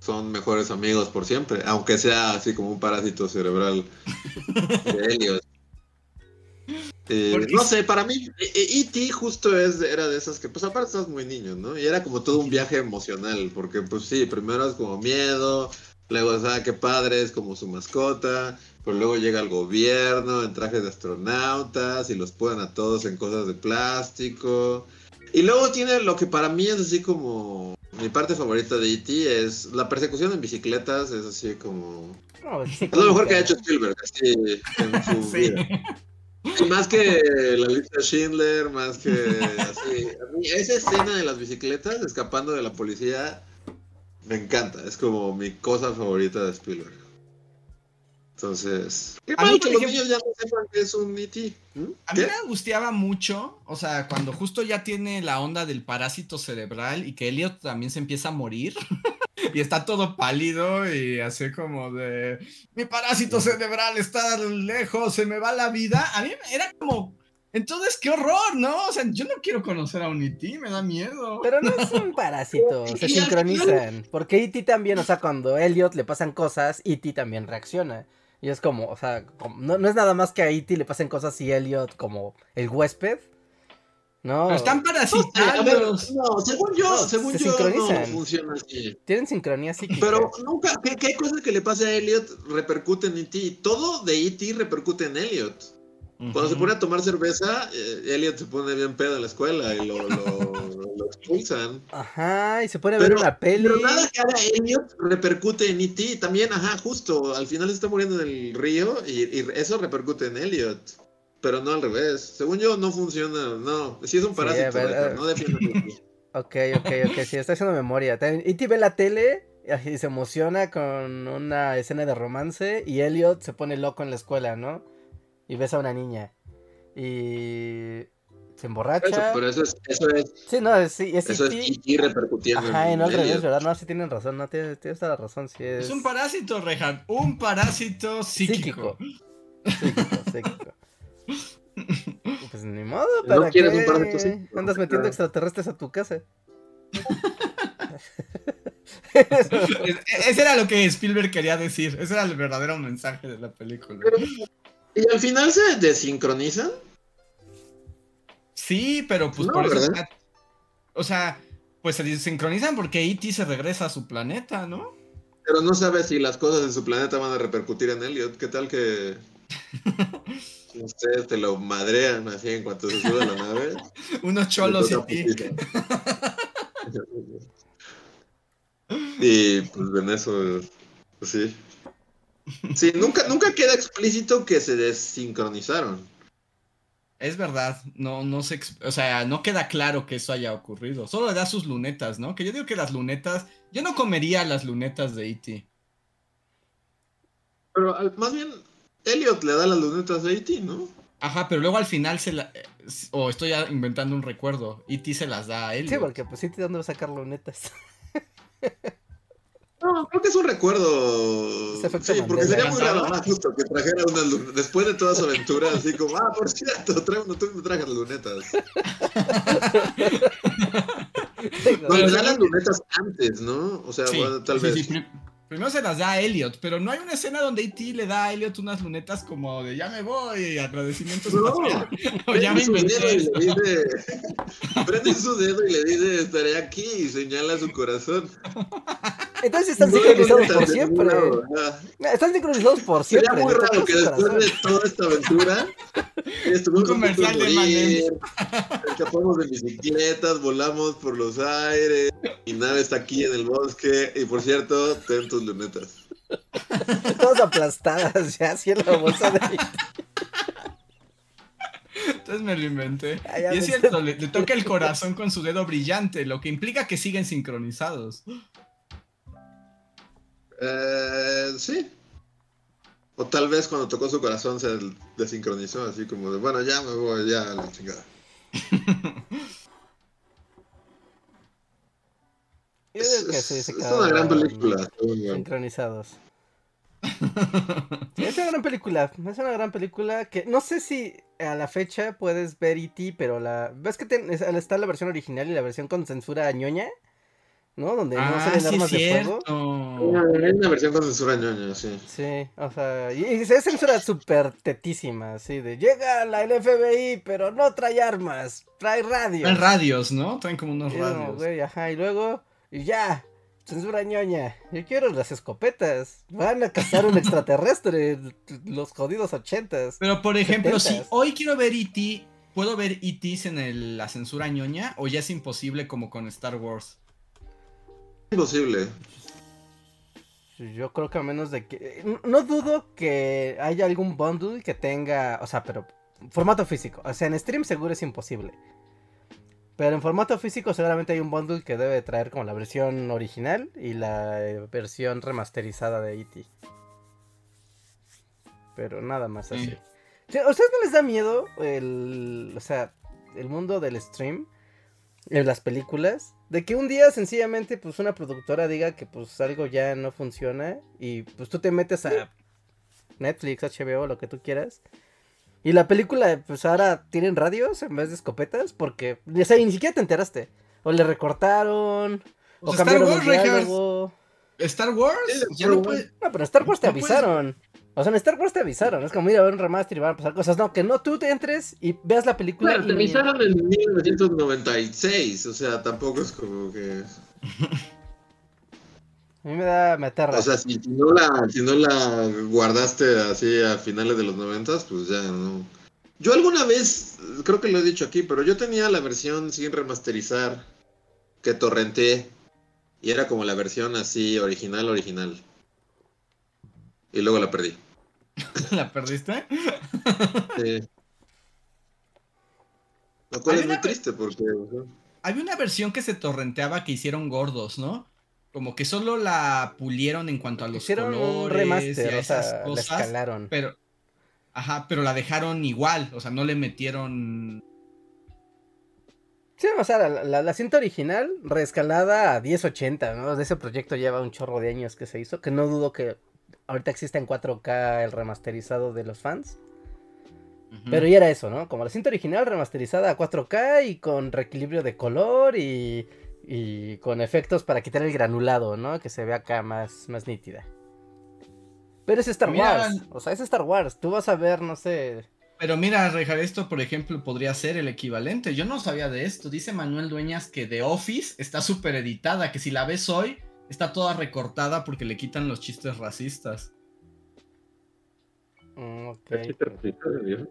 son mejores amigos por siempre. Aunque sea así como un parásito cerebral de Helios. Eh, no sé, para mí, E.T. justo es, era de esas que, pues aparte estás muy niño, ¿no? Y era como todo un viaje emocional, porque pues sí, primero es como miedo, luego, ¿sabes qué padre? Es como su mascota, pero luego llega el gobierno en trajes de astronautas y los ponen a todos en cosas de plástico. Y luego tiene lo que para mí es así como mi parte favorita de E.T. es la persecución en bicicletas, es así como... No, Es lo mejor que ha hecho Spielberg así, en su Sí. vida. Y más que la lista Schindler, más que así. A mí esa escena de las bicicletas escapando de la policía me encanta. Es como mi cosa favorita de Spielberg. Entonces, qué mal que los niños ya no sepan que es un E.T. ¿Mm? A mí me angustiaba mucho, o sea, cuando justo ya tiene la onda del parásito cerebral y que Elliot también se empieza a morir y está todo pálido y así como de mi parásito cerebral está lejos, se me va la vida. A mí era como, entonces qué horror, ¿no? O sea, yo no quiero conocer a un E.T., me da miedo. Pero no es un parásito, se sincronizan. Porque E.T. también, o sea, cuando a Elliot le pasan cosas, E.T. también reacciona. Y es como, o sea, como- no, no es nada más que a E.T. le pasen cosas y Elliot como el huésped. No, están ver, parasitados. no, según yo, No, según se yo no funciona así. tienen sincronía psíquica. Pero nunca, ¿qué, qué cosa que le pase a Elliot repercute en E.T.? Todo de E.T. repercute en Elliot. Cuando se pone a tomar cerveza, eh, Elliot se pone bien pedo en la escuela y lo, lo- lo expulsan. Ajá, y se pone a ver Pero, una peli. pero nada que haga Elliot repercute en E.T. También, ajá, justo, al final se está muriendo en el río y, y eso repercute en Elliot. Pero no al revés. Según yo, no funciona. No, sí es un Sí, parásito, ver, Richard, eh. no defiendas E.T. Ok, ok, ok, sí, estoy haciendo memoria. E.T. ve la tele y se emociona con una escena de romance y Elliot se pone loco en la escuela, ¿no? Y besa a una niña. Y se emborracha. Eso, pero eso es, eso es, Sí, no, es, sí, es eso es E.T. E.T. repercutiendo Ajá, en no revés, Elliot. ¿verdad? No, sí tienen razón, no, tienes, tienes toda la razón, sí es... Es un parásito, Rehan, un parásito psíquico. Psíquico, psíquico. Pues ni modo, ¿No ¿para quieres qué un parásito psíquico? andas metiendo Claro. extraterrestres a tu casa? Es- Ese era lo que Spielberg quería decir. Ese era el verdadero mensaje de la película. ¿Y al final se desincronizan? Sí, pero pues No, por eso. O sea, pues se sincronizan porque E.T. se regresa a su planeta, ¿no? Pero no sabe si las cosas en su planeta van a repercutir en Elliot. ¿Qué tal que ustedes te lo madrean así en cuanto se sube a la nave? Unos cholos y ti. Y pues en eso, pues, sí. Sí, nunca, nunca queda explícito que se desincronizaron. Es verdad, no, no se, o sea, no queda claro que eso haya ocurrido. Solo le da sus lunetas, ¿no? Que yo digo que las lunetas, yo no comería las lunetas de E.T. Pero más bien, Elliot le da las lunetas de E.T., ¿no? Ajá, pero luego al final se la... O estoy inventando un recuerdo. E.T. se las da a Elliot. Sí, porque pues E.T. ¿dónde va a sacar lunetas? No, creo que es un recuerdo. Sí, porque sería muy raro más justo que trajera unas lunetas. Después de toda su aventura, así como, ah, por cierto, trae, no, tú me trajes lunetas. no, le dan las lunetas antes, ¿no? O sea, bueno, tal vez. Primero se las da a Elliot, pero no hay una escena donde E.T. le da a Elliot unas lunetas como de ya me voy, agradecimientos. No, o ya me inventé. Dice, prende su dedo y le dice estaré aquí y señala su corazón. Entonces están sincronizados por siempre. Están sincronizados por siempre. Sería muy raro que después de toda esta aventura un comercial de Manem. Escapamos de bicicletas, volamos por los aires, mi nave está aquí en el bosque y por cierto, ten tus lunetas. Todas aplastadas ya así en la bolsa de entonces me lo inventé. y es cierto, le, toca el corazón con su dedo brillante, lo que implica que siguen sincronizados. Eh, sí. O tal vez cuando tocó su corazón se desincronizó, así como de, bueno, ya me voy, ya a la chingada. es, una gran película. Sincronizados. es una gran película. Es una gran película que no sé si a la fecha puedes ver E.T., pero la. ¿Ves que está la versión original y la versión con censura ñoña? ¿no? Donde no ah, salen armas de fuego. Hay una versión con censura ñoña, sí. Sí, o sea, y, es censura súper tetísima, así de llega la FBI, pero no trae armas, trae radios. Traen radios, ¿no? Traen como unos radios. güey, ajá, y luego, y ya, censura ñoña. Yo quiero las escopetas. Van a cazar un extraterrestre, los jodidos ochentas. Pero por ejemplo, si hoy quiero ver E.T., ¿puedo ver E.T. en la censura ñoña o ya es imposible como con Star Wars? imposible. Yo creo que a menos de que. No dudo que haya algún bundle que tenga. O sea, pero. Formato físico. O sea, en stream seguro es imposible. Pero en formato físico seguramente hay un bundle que debe traer como la versión original y la versión remasterizada de E.T. Pero nada más así. ¿A ustedes no les da miedo el. O sea, el mundo del stream? En las películas? De que un día sencillamente pues una productora diga que pues algo ya no funciona y pues tú te metes a Netflix, HBO, lo que tú quieras. Y la película pues ahora tienen radios en vez de escopetas porque o sea, ni siquiera te enteraste. O le recortaron o, cambiaron Star Wars, Star Wars, ya no, puede... no, pero Star Wars te avisaron. O sea, en Star Wars te avisaron. Es como ir a ver un remaster y van a pasar cosas. No, que no tú te entres y veas la película. Claro, te avisaron en 1996. O sea, tampoco es como que. A mí me da me O sea, si, no la, si no la guardaste así a finales de los 90, pues ya no. Yo alguna vez, creo que lo he dicho aquí, pero yo tenía la versión sin remasterizar que torrenté. Y era como la versión así, original, original. Y luego la perdí. ¿La perdiste? sí. Lo cual es muy triste porque. Había una versión que se torrenteaba que hicieron gordos, ¿no? Como que solo la pulieron en cuanto a los hicieron colores un remaster, y esas cosas. La escalaron. Pero, ajá, pero la dejaron igual, o sea, no le metieron. Sí, o sea, la, la, cinta original, reescalada a 1080, ¿no? De ese proyecto lleva un chorro de años que se hizo, que no dudo que ahorita existe en 4K el remasterizado de los fans. Pero ya era eso, ¿no? Como la cinta original remasterizada a 4K y con reequilibrio de color y, y con efectos para quitar el granulado, ¿no? Que se vea acá más, más nítida. Pero es Star Wars. O sea, es Star Wars. Tú vas a ver, no sé. Pero mira, Rejar, esto por ejemplo podría ser el equivalente. Yo no sabía de esto. Dice Manuel Dueñas que The Office está súper editada, que si la ves hoy está toda recortada porque le quitan los chistes racistas. Mm, ok. ¿Qué chiste racista de viejo?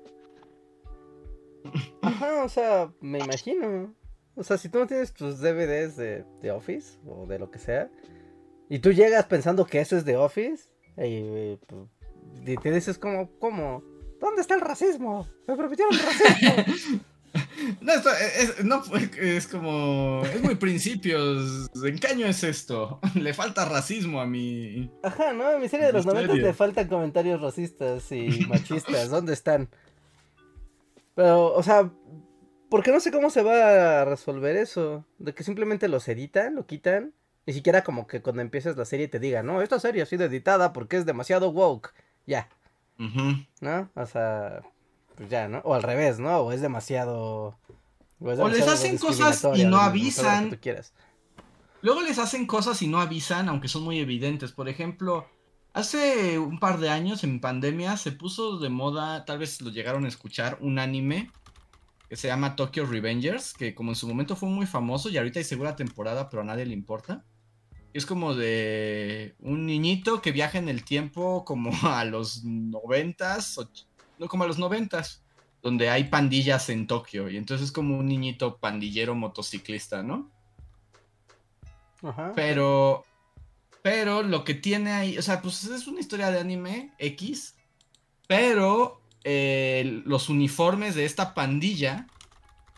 Ajá, o sea, me imagino. O sea, si tú no tienes tus DVDs de, de Office o de lo que sea, y tú llegas pensando que eso es de Office, y, pues, y te dices como, ¿cómo? ¿Dónde está el racismo? Me prometieron racismo. No, esto es, no, es como. Es muy principios. ¿En qué año es esto? Le falta racismo a mi. Ajá, ¿no? A mi serie de los Misterio. 90 le faltan comentarios racistas y machistas. ¿Dónde están? Pero, o sea, porque no sé cómo se va a resolver eso. De que simplemente los editan, lo quitan. Ni siquiera como que cuando empieces la serie te digan, no, esta serie ha sido editada porque es demasiado woke. Ya. ¿no? O sea, pues ya, ¿no? O al revés, ¿no? O es demasiado... es O les hacen cosas y no que avisan. tú quieras. Luego les hacen cosas y no avisan, aunque son muy evidentes. Por ejemplo, hace un par de años en pandemia se puso de moda, tal vez lo llegaron a escuchar, un anime que se llama Tokyo Revengers, que como en su momento fue muy famoso y ahorita hay segunda temporada, pero a nadie le importa. Es como de un niñito que viaja en el tiempo como a los noventas, no como a los noventas, donde hay pandillas en Tokio y entonces es como un niñito pandillero motociclista, ¿no? Ajá. Pero, pero lo que tiene ahí, o sea, pues es una historia de anime X, pero eh, los uniformes de esta pandilla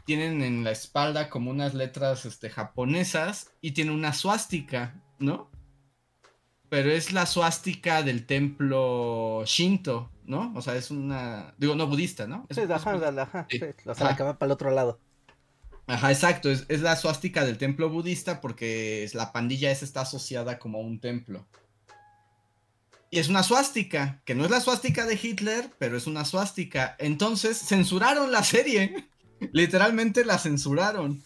tienen en la espalda como unas letras este, japonesas y tiene una suástica, ¿no? Pero es la suástica del templo Shinto, ¿no? O sea, es una, digo, no budista, ¿no? Es- Sí, ajá, ajá, Sí. O sea, la que va para el otro lado. Ajá, exacto, es, es la suástica del templo budista porque la pandilla esa está asociada como a un templo. Y es una suástica, que no es la suástica de Hitler, pero es una suástica. Entonces censuraron la serie, literalmente la censuraron.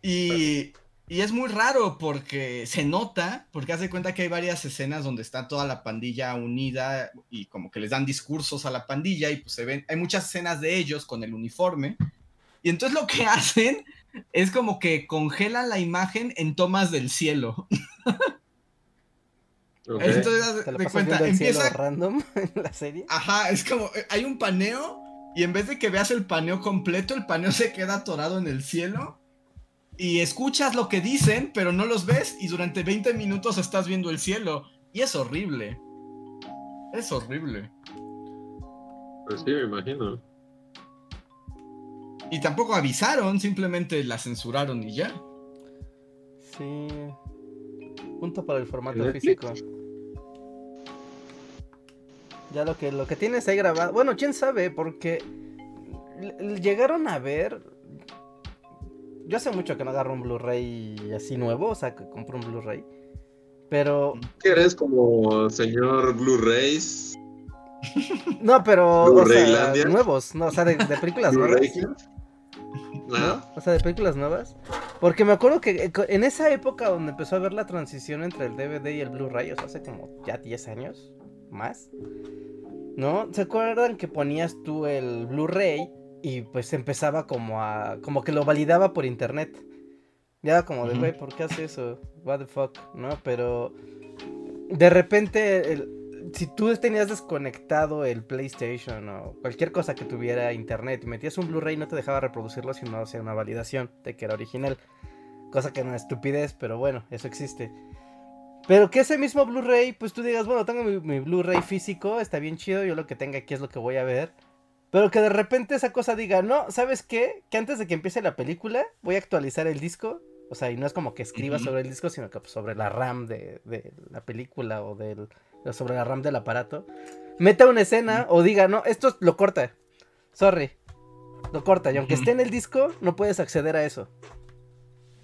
Y, y es muy raro porque se nota, porque hace cuenta que hay varias escenas donde está toda la pandilla unida y como que les dan discursos a la pandilla y pues se ven, hay muchas escenas de ellos con el uniforme. Y entonces lo que hacen es como que congelan la imagen en tomas del cielo. Entonces, ¿Te lo de cuenta, cielo empieza. random en la serie? Ajá, es como. eh, Hay un paneo. Y en vez de que veas el paneo completo, el paneo se queda atorado en el cielo. Y escuchas lo que dicen, pero no los ves. Y durante 20 minutos estás viendo el cielo. Y es horrible. Es horrible. Pues sí, me imagino. Y tampoco avisaron, simplemente la censuraron y ya. Sí. Punto para el formato ¿Netflix? Ya lo que, lo que tienes ahí grabado. Bueno, quién sabe, porque llegaron a ver. Yo hace mucho que no agarro un Blu-ray así nuevo, o sea, que compro un Blu-ray. Pero. ¿Qué eres como señor Blu-rays? No, pero. O sea, ¿Blu-raylandia? nuevos, no, o sea, de, de películas nuevas. ¿no? No. O sea, de películas nuevas. Porque me acuerdo que eh, en esa época donde empezó a haber la transición entre el DVD y el Blu-ray, o sea, hace como ya 10 años más. ¿No? ¿Se acuerdan que ponías tú el Blu-ray y pues empezaba como a... como que lo validaba por internet? Ya como de, güey, ¿por qué hace eso? What the fuck, ¿no? Pero de repente, el- si tú tenías desconectado el PlayStation o cualquier cosa que tuviera internet y metías un Blu-ray no te dejaba reproducirlo si no hacía una validación de que era original. Cosa que no es estupidez, pero bueno, eso existe. Pero que ese mismo Blu-ray, pues tú digas, bueno, tengo mi, mi Blu-ray físico, está bien chido, yo lo que tenga aquí es lo que voy a ver. Pero que de repente esa cosa diga, no, ¿sabes qué? Que antes de que empiece la película, voy a actualizar el disco. O sea, y no es como que escriba sobre el disco, sino que pues, sobre la RAM de, de la película o del, sobre la RAM del aparato. Meta una escena o diga, no, esto lo corta. Sorry. Lo corta. Y aunque esté en el disco, no puedes acceder a eso.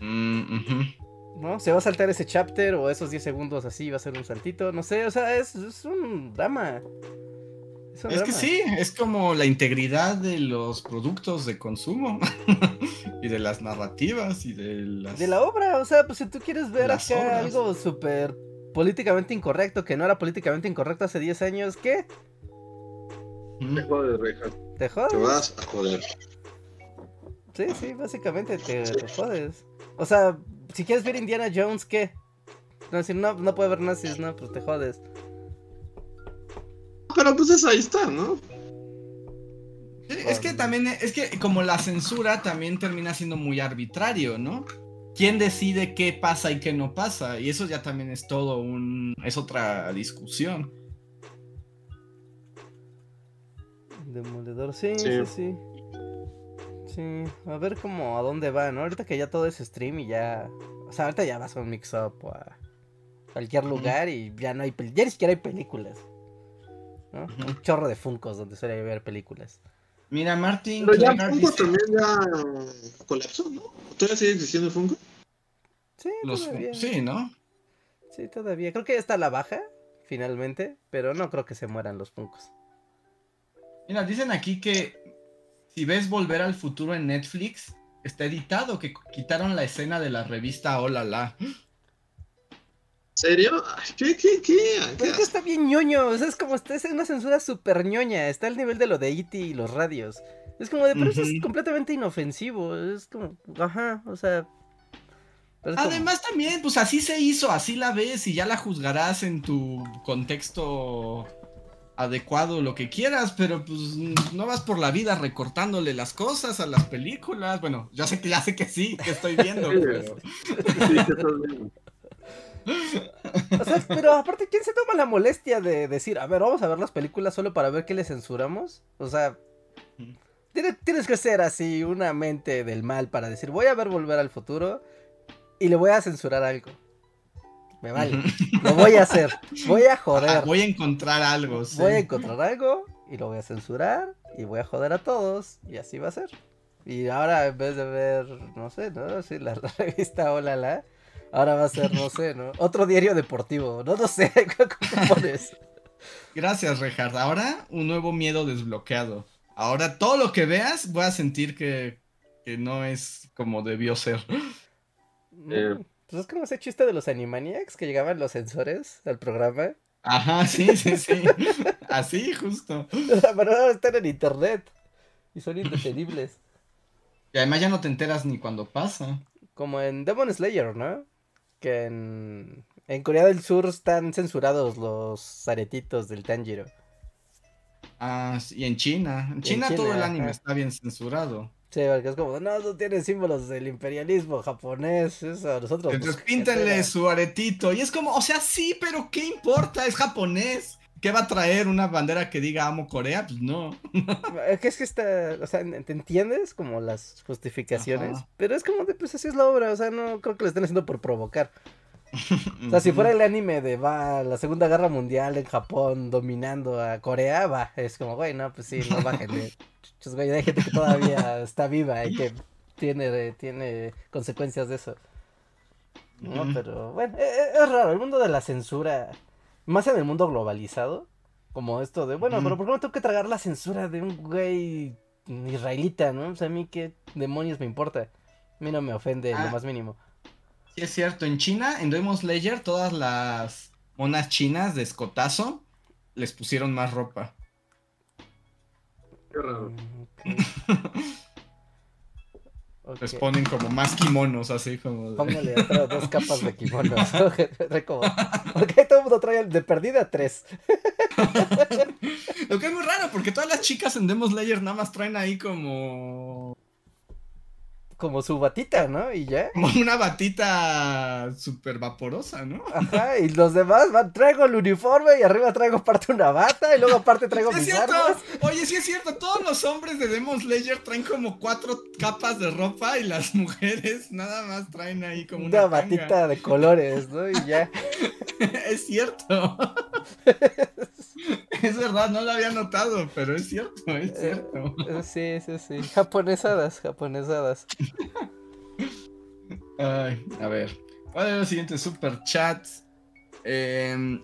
Mm. ¿No? Se va a saltar ese chapter o esos 10 segundos así, va a ser un saltito. No sé, o sea, es, es un drama. Es, un Es que sí, es como la integridad de los productos de consumo y de las narrativas y de las... De la obra, o sea, pues si tú quieres ver Las acá obras. algo súper políticamente incorrecto, que no era políticamente incorrecto hace 10 años, ¿qué? Mm. Te jodes, Reja. Te Te jodes. vas a joder. Sí, sí, básicamente te, te jodes. O sea, si quieres ver Indiana Jones, ¿qué? No, decir, no, no puede haber nazis, no, pues te jodes. Pero pues es ahí está, ¿no? Es que también, es que como la censura también termina siendo muy arbitrario, ¿no? ¿Quién decide qué pasa y qué no pasa? Y eso ya también es todo un, es otra discusión. Demoledor, sí, sí, sí. Sí, a ver cómo, a dónde va, ¿no? Ahorita que ya todo es stream y ya... O sea, ahorita ya vas a un mix-up o a cualquier lugar y ya no hay... Ya ni siquiera hay películas. ¿no? Un chorro de Funcos donde suele ver películas. Mira, Martin. Pero ya Funko también ya colapsó, ¿no? ¿Todavía sigue existiendo Funko? Sí, todavía. Sí, ¿no? Sí, todavía. Creo que ya está a la baja, finalmente, pero no creo que se mueran los Funkos. Mira, dicen aquí que si ves Volver al Futuro en Netflix, está editado, que quitaron la escena de la revista Hola La. ¿Serio? ¿Qué, qué, qué? Pues que está bien ñoño, o sea, es como, es una censura súper ñoña, está al nivel de lo de E.T. y los radios. Es como de, pero eso es completamente inofensivo, es como, ajá, o sea... Además también, pues así se hizo, así la ves y ya la juzgarás en tu contexto adecuado, lo que quieras, pero pues no vas por la vida recortándole las cosas a las películas. Bueno, ya sé que ya sé que sí, que estoy viendo. pero... O sea, pero aparte, ¿quién se toma la molestia de decir, a ver, vamos a ver las películas solo para ver qué le censuramos? O sea, tienes, que ser así, una mente del mal para decir, voy a ver Volver al Futuro y le voy a censurar algo. Me vale. Lo voy a hacer. Voy a joder. voy a encontrar algo. Voy a encontrar algo y lo voy a censurar y voy a joder a todos y así va a ser. Y ahora en vez de ver, no sé, ¿no? Sí, la, la revista Hola La Ahora va a ser, no sé, ¿no? Otro diario deportivo. No, no sé. ¿Cómo pones? Gracias, Rehard. Ahora un nuevo miedo desbloqueado. Ahora todo lo que veas voy a sentir que, que no es como debió ser. Eh. Pues es como ese chiste de los Animaniacs que llegaban los sensores al programa. Ajá, sí, sí, sí. Así, justo. Pero ahora están en internet. Y son indetenibles. Y además ya no te enteras ni cuando pasa. Como en Demon Slayer, ¿no? que en, Corea del Sur están censurados los aretitos del Tanjiro. Ah, y en China. En China, todo el anime está bien censurado. Sí, porque es como, no, no tiene símbolos del imperialismo japonés, eso, nosotros... Entonces pues, píntenle su aretito. Y es como, o sea, sí, pero ¿qué importa? Es japonés. ¿Qué va a traer una bandera que diga amo Corea? Pues no. Es que es que está, o sea, ¿te entiendes como las justificaciones? Pero es como de, pues así es la obra, o sea, no creo que lo estén haciendo por provocar. O sea, si fuera el anime de va la Segunda Guerra Mundial en Japón dominando a Corea, va, es como, güey, no, pues sí, no bájenle. Güey, hay gente que todavía está viva y que tiene, tiene consecuencias de eso. No, pero bueno, es, e, es raro, el mundo de la censura más en el mundo globalizado, como esto de, bueno, pero ¿por qué no tengo que tragar la censura de un güey israelita, no? O sea, a mí qué demonios me importa. A mí no me ofende lo ah. más mínimo. Sí, es cierto. En China, en Demon Slayer, todas las monas chinas de escotazo les pusieron más ropa. Qué raro. Les ponen como más kimonos, así como. Póngale dos capas de kimonos. porque todo el mundo trae de perdida tres. Lo que es muy raro, porque todas las chicas en Demos Layer nada más traen ahí como como su batita, ¿no? Y ya. Como una batita súper vaporosa, ¿no? Ajá, y los demás van, traigo el uniforme y arriba traigo aparte una bata y luego aparte traigo mis armas. Oye, sí es cierto, todos los hombres de Demon Slayer traen como cuatro capas de ropa y las mujeres nada más traen ahí como una, una batita de colores, ¿no? Y ya. es cierto. es verdad, no lo había notado, pero es cierto, es eh, cierto. sí, sí, sí. Japonesadas, japonesadas. Ay, a ver. ¿Cuál es los siguientes super chats? Eh,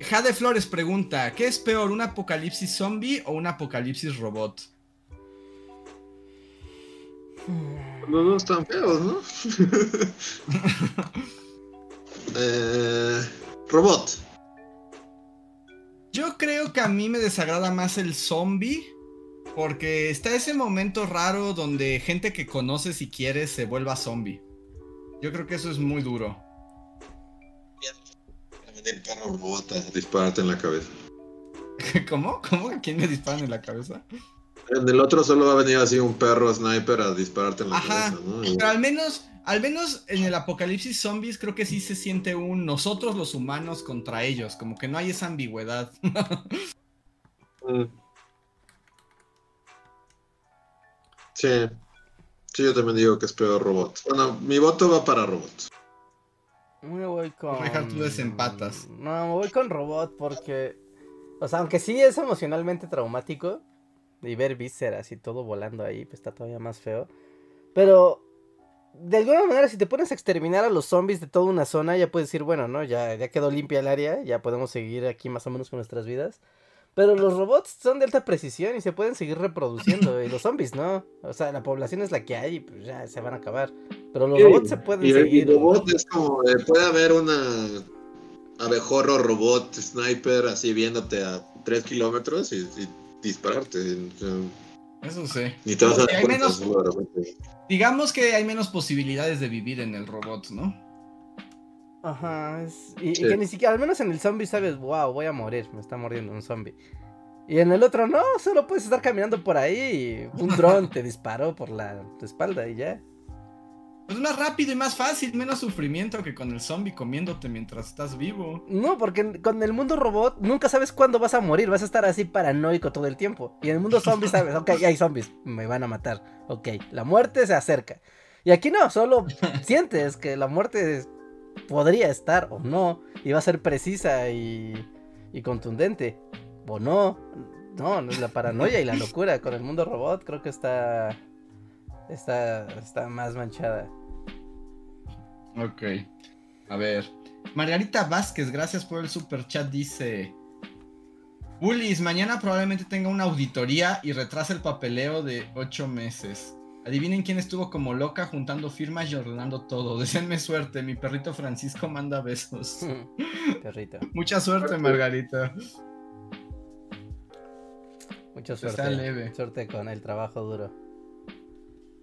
Jade Flores pregunta: ¿Qué es peor, un apocalipsis zombie o un apocalipsis robot? Los dos están feos, ¿no? eh, robot. Yo creo que a mí me desagrada más el zombie. Porque está ese momento raro donde gente que conoces y quieres se vuelva zombie. Yo creo que eso es muy duro. Venir perro robot a dispararte en la cabeza. ¿Cómo? ¿Cómo? ¿A quién le disparan en la cabeza? En el otro solo va a venir así un perro sniper a dispararte en la Ajá. cabeza, ¿no? Pero al menos, al menos en el apocalipsis zombies creo que sí se siente un nosotros los humanos contra ellos, como que no hay esa ambigüedad. Mm. Sí. Sí, yo también digo que es peor robot. Bueno, mi voto va para robot. Me voy con. Dejar tú desempatas. No, me voy con robot porque. O sea, aunque sí es emocionalmente traumático. Y ver vísceras y todo volando ahí, pues está todavía más feo. Pero. De alguna manera, si te pones a exterminar a los zombies de toda una zona, ya puedes decir, bueno, ¿no? Ya, ya quedó limpia el área, ya podemos seguir aquí más o menos con nuestras vidas. Pero los robots son de alta precisión y se pueden seguir reproduciendo. y los zombies, ¿no? O sea, la población es la que hay y pues ya se van a acabar. Pero los Sí, robots se pueden Y el seguir. robot es como, de, puede haber una abejorro robot sniper así viéndote a 3 kilómetros y, y dispararte. O sea, Eso sí. Ni te vas a dar menos- solo de repente. Digamos que hay menos posibilidades de vivir en el robot, ¿no? Ajá, es- y, que ni siquiera, al menos en el zombie sabes, wow, voy a morir, me está mordiendo un zombie. Y en el otro no, solo puedes estar caminando por ahí y un dron te disparó por la tu espalda y ya. Pues más rápido y más fácil, menos sufrimiento que con el zombie comiéndote mientras estás vivo. No, porque con el mundo robot nunca sabes cuándo vas a morir, vas a estar así paranoico todo el tiempo. Y en el mundo zombie sabes, ok, hay zombies, me van a matar, ok, la muerte se acerca. Y aquí no, solo sientes que la muerte podría estar o no, y va a ser precisa y, y contundente, o no. No, la paranoia y la locura con el mundo robot, creo que está, está, está más manchada. Ok. A ver. Margarita Vázquez, gracias por el super chat, dice. Bullies, mañana probablemente tenga una auditoría y retrasa el papeleo de ocho meses. Adivinen quién estuvo como loca juntando firmas y ordenando todo. Deseenme suerte, mi perrito Francisco manda besos. Perrito, Mucha suerte, Margarita. mucha Está suerte. leve. Suerte con el trabajo duro.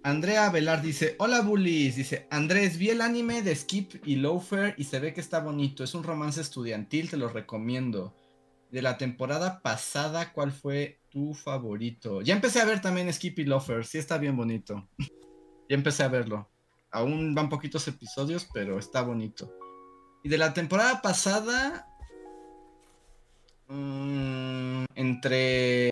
Andrea Velar dice, hola bullies, dice, Andrés, vi el anime de Skip y Loafer y se ve que está bonito, es un romance estudiantil, te lo recomiendo. De la temporada pasada, ¿cuál fue tu favorito? Ya empecé a ver también Skip y Loafer, sí está bien bonito. ya empecé a verlo. Aún van poquitos episodios, pero está bonito. Y de la temporada pasada, mm, entre...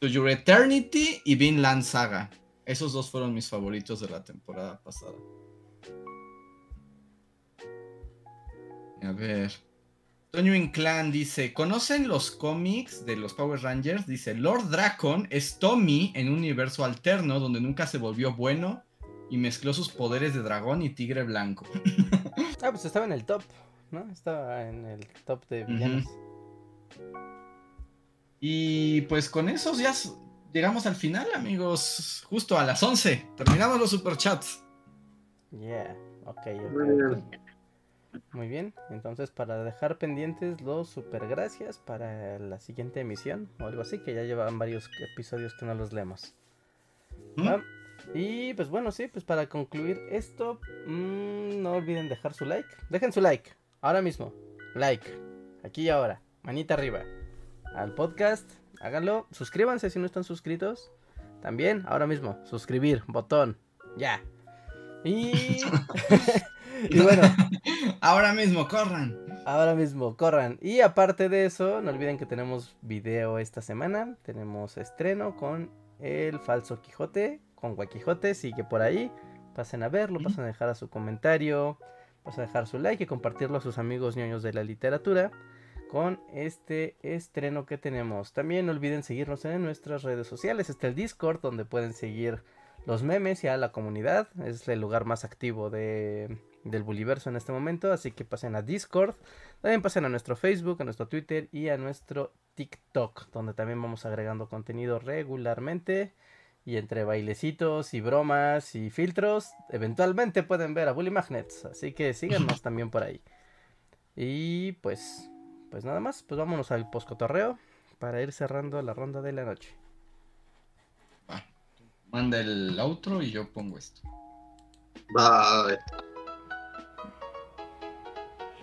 To Your Eternity y Vinland Saga. Esos dos fueron mis favoritos de la temporada pasada. A ver. Toño Inclán dice: ¿Conocen los cómics de los Power Rangers? Dice: Lord Dracon es Tommy en un universo alterno donde nunca se volvió bueno y mezcló sus poderes de dragón y tigre blanco. Ah, pues estaba en el top, ¿no? Estaba en el top de villanos. Y pues con esos ya llegamos al final, amigos. Justo a las 11. Terminamos los superchats. Yeah, ok, ok, Muy bien. ok. Muy bien, entonces para dejar pendientes los super gracias para la siguiente emisión o algo así, que ya llevan varios episodios que no los leemos. ¿Mm? Y pues bueno, sí, pues para concluir esto, mm, no olviden dejar su like. Dejen su like, ahora mismo. Like, aquí y ahora, manita arriba. Al podcast, háganlo. Suscríbanse si no están suscritos. También, ahora mismo, suscribir, botón, ya. Y... y bueno, Ahora mismo, corran. Ahora mismo, corran. Y aparte de eso, no olviden que tenemos video esta semana. Tenemos estreno con el falso Quijote, con Guaquijote. Sigue por ahí. Pasen a verlo, pasen a dejar a su comentario, pasen a dejar su like y compartirlo a sus amigos ñoños de la literatura con este estreno que tenemos. También no olviden seguirnos en nuestras redes sociales. Está el Discord donde pueden seguir los memes y a la comunidad. Es el lugar más activo de, del Buliverso en este momento. Así que pasen a Discord. También pasen a nuestro Facebook, a nuestro Twitter y a nuestro TikTok. Donde también vamos agregando contenido regularmente. Y entre bailecitos y bromas y filtros, eventualmente pueden ver a Bully Magnets. Así que síganos también por ahí. Y pues, pues nada más, pues vámonos al poscotorreo para ir cerrando la ronda de la noche. Va. Manda el outro y yo pongo esto. Bye.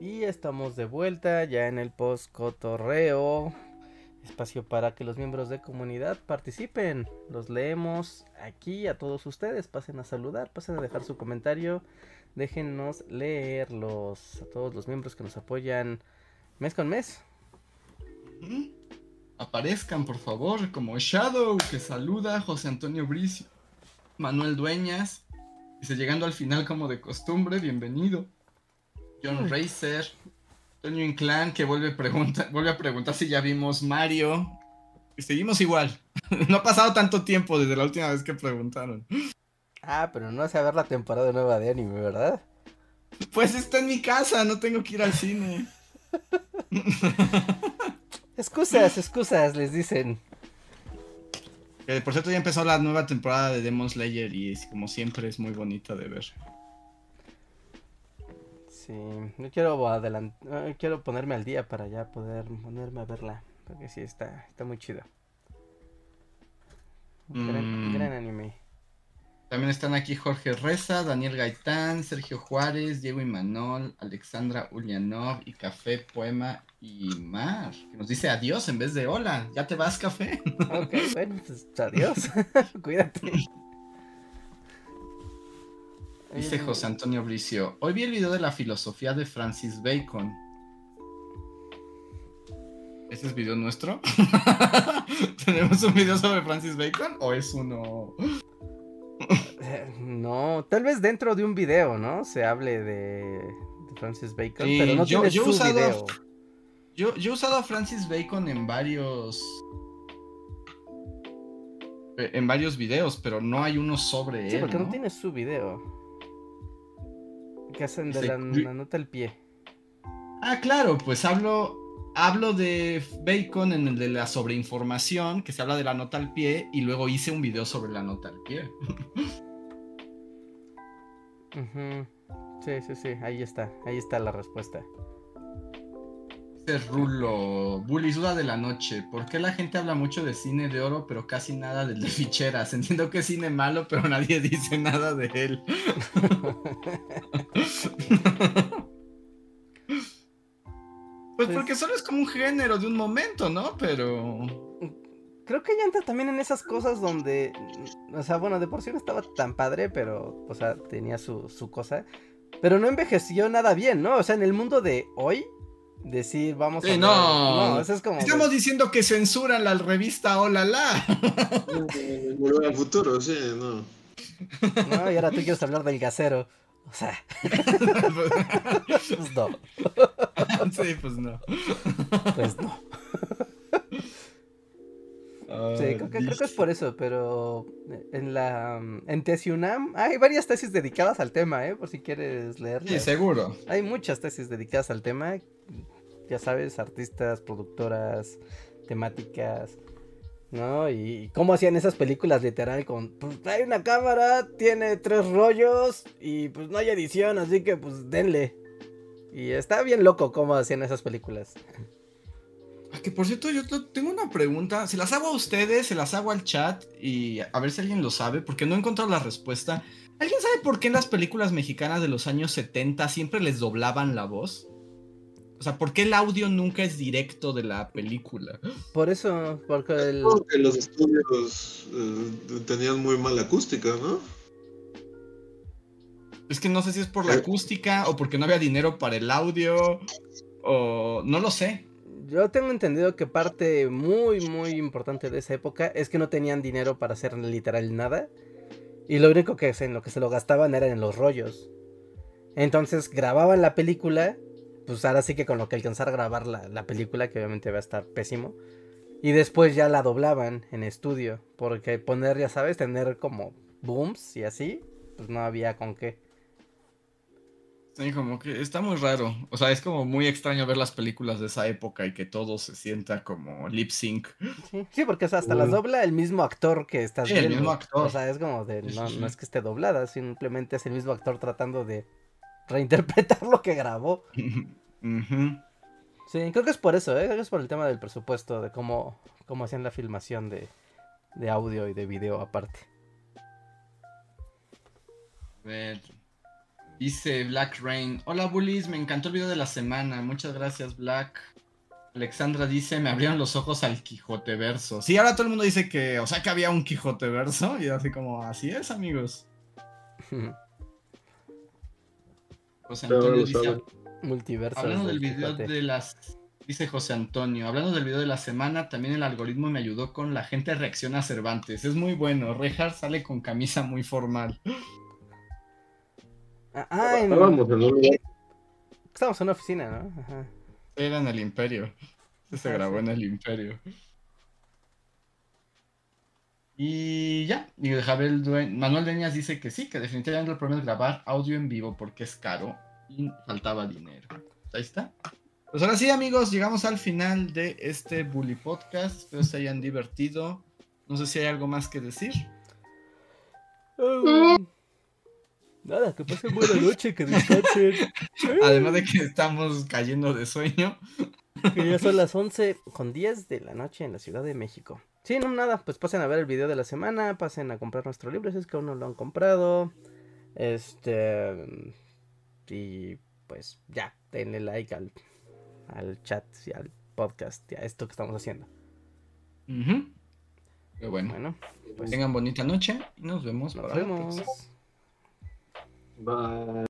Y estamos de vuelta ya en el post cotorreo. Espacio para que los miembros de comunidad participen. Los leemos aquí a todos ustedes. Pasen a saludar, pasen a dejar su comentario. Déjennos leerlos a todos los miembros que nos apoyan mes con mes. Aparezcan, por favor, como Shadow, que saluda, José Antonio Bricio, Manuel Dueñas, dice llegando al final como de costumbre, bienvenido. John Racer, Toño Inclán, que vuelve, pregunta, vuelve a preguntar si ya vimos Mario. Y seguimos igual. no ha pasado tanto tiempo desde la última vez que preguntaron. Ah, pero no hace a ver la temporada nueva de anime, ¿verdad? Pues está en mi casa, no tengo que ir al cine. excusas, excusas, les dicen. por cierto, ya empezó la nueva temporada de Demon Slayer y como siempre es muy bonita de ver. Sí, no quiero adelantar, quiero ponerme al día para ya poder ponerme a verla, porque sí está, está muy chido. Gran, gran mm. anime. También están aquí Jorge Reza, Daniel Gaitán, Sergio Juárez, Diego Imanol, Alexandra Ulianov y Café, Poema y Mar, que nos dice adiós en vez de hola. ¿Ya te vas, Café? Ok, bueno, pues adiós. Cuídate. Dice José Antonio Bricio, hoy vi el video de la filosofía de Francis Bacon. ¿Ese es video nuestro? ¿Tenemos un video sobre Francis Bacon o es uno no, tal vez dentro de un video, ¿no? Se hable de, Francis Bacon, pero no yo, yo he usado, Yo, he usado a Francis Bacon en varios eh, en varios videos, pero no hay uno sobre él. Sí, porque ¿no? tiene su video. Que hacen de la, nota al pie. Ah, claro, pues hablo hablo de Bacon en el de la sobreinformación, que se habla de la nota al pie, y luego hice un video sobre la nota al pie. Sí, sí, sí, ahí está, ahí está la respuesta. Este Rulo, Bully duda de la noche. ¿Por qué la gente habla mucho de cine de oro, pero casi nada del de ficheras? Entiendo que es cine malo, pero nadie dice nada de él. Pues, pues porque solo es como un género de un momento, ¿no? Pero. Creo que ya entra también en esas cosas donde. O sea, bueno, de por sí no estaba tan padre, pero. O sea, tenía su, cosa. Pero no envejeció nada bien, ¿no? O sea, en el mundo de hoy, decir, vamos a. no, no eso es como. Estamos diciendo que censuran la revista Hola La. Volver al futuro, sí, no. No, y ahora tú quieres hablar del gasero. O sea. pues no. sí, pues no. Pues no. Sí, creo que, es por eso, pero en la en Tesiunam hay varias tesis dedicadas al tema, ¿eh? Por si quieres leer. Sí, seguro. Hay muchas tesis dedicadas al tema. Ya sabes, artistas, productoras, temáticas. ¿no? Y cómo hacían esas películas literal con, pues hay una cámara, tiene tres rollos y pues no hay edición, así que pues denle. Y está bien loco cómo hacían esas películas. Ah, que por cierto, yo tengo una pregunta. Se las hago a ustedes, se las hago al chat y a ver si alguien lo sabe, porque no he encontrado la respuesta. ¿Alguien sabe por qué en las películas mexicanas de los años 70 siempre les doblaban la voz? O sea, ¿por qué el audio nunca es directo de la película? Por eso, porque el... Porque los estudios eh, tenían muy mala acústica, ¿no? Es que no sé si es por la acústica o porque no había dinero para el audio o no lo sé. Yo tengo entendido que parte muy, muy importante de esa época es que no tenían dinero para hacer literal nada. Y lo único que en lo que se lo gastaban era en los rollos. Entonces grababan la película pues ahora sí que con lo que alcanzar a grabar la, película, que obviamente va a estar pésimo. Y después ya la doblaban en estudio, porque poner, ya sabes, tener como booms y así, pues no había con qué. Sí, como que está muy raro. O sea, es como muy extraño ver las películas de esa época y que todo se sienta como lip sync. Sí, sí, porque o sea, hasta las dobla el mismo actor que estás Sí, el viendo. mismo actor. O sea, es como de, no, sí, no es que esté doblada, simplemente es el mismo actor tratando de reinterpretar lo que grabó. Sí, creo que es por eso, ¿eh? Creo que es por el tema del presupuesto, de cómo, cómo hacían la filmación de, de audio y de video aparte. A ver. Dice Black Rain. Hola bullies, me encantó el video de la semana. Muchas gracias, Black. Alexandra dice, me abrieron los ojos al Quijote verso. Sí, ahora todo el mundo dice que, o sea, que había un Quijote verso. Y así como, así es, amigos. José Antonio dice. Multiverso. hablando del video Quijote. de las... Dice José Antonio, hablando del video de la semana, también el algoritmo me ayudó con la gente reacciona a Cervantes. Es muy bueno. Reinhardt sale con camisa muy formal. Ah, ah, en- Estábamos en un lugar. Estábamos en una oficina, ¿no? Ajá. Era en el Imperio. Se Ah, grabó sí. en el Imperio. Y ya, y Javier Duen- Manuel Deñas dice que sí, que definitivamente el problema es grabar audio en vivo porque es caro y faltaba dinero. Ahí está. Pues ahora sí, amigos, llegamos al final de este Bully Podcast. Espero se hayan divertido. No sé si hay algo más que decir. Ah, Nada, que pasen buena noche, que descansen. Además de que estamos cayendo de sueño. Que ya son las 11 con 10 de la noche en la Ciudad de México. Sí, no, nada, pues pasen a ver el video de la semana, pasen a comprar nuestro libro si es que aún no lo han comprado. Este. Y pues ya, denle like al, al chat y al podcast y a esto que estamos haciendo. Ujú. Pero bueno, Bueno, pues tengan bonita noche y nos vemos nos para la vemos. próxima. Bye.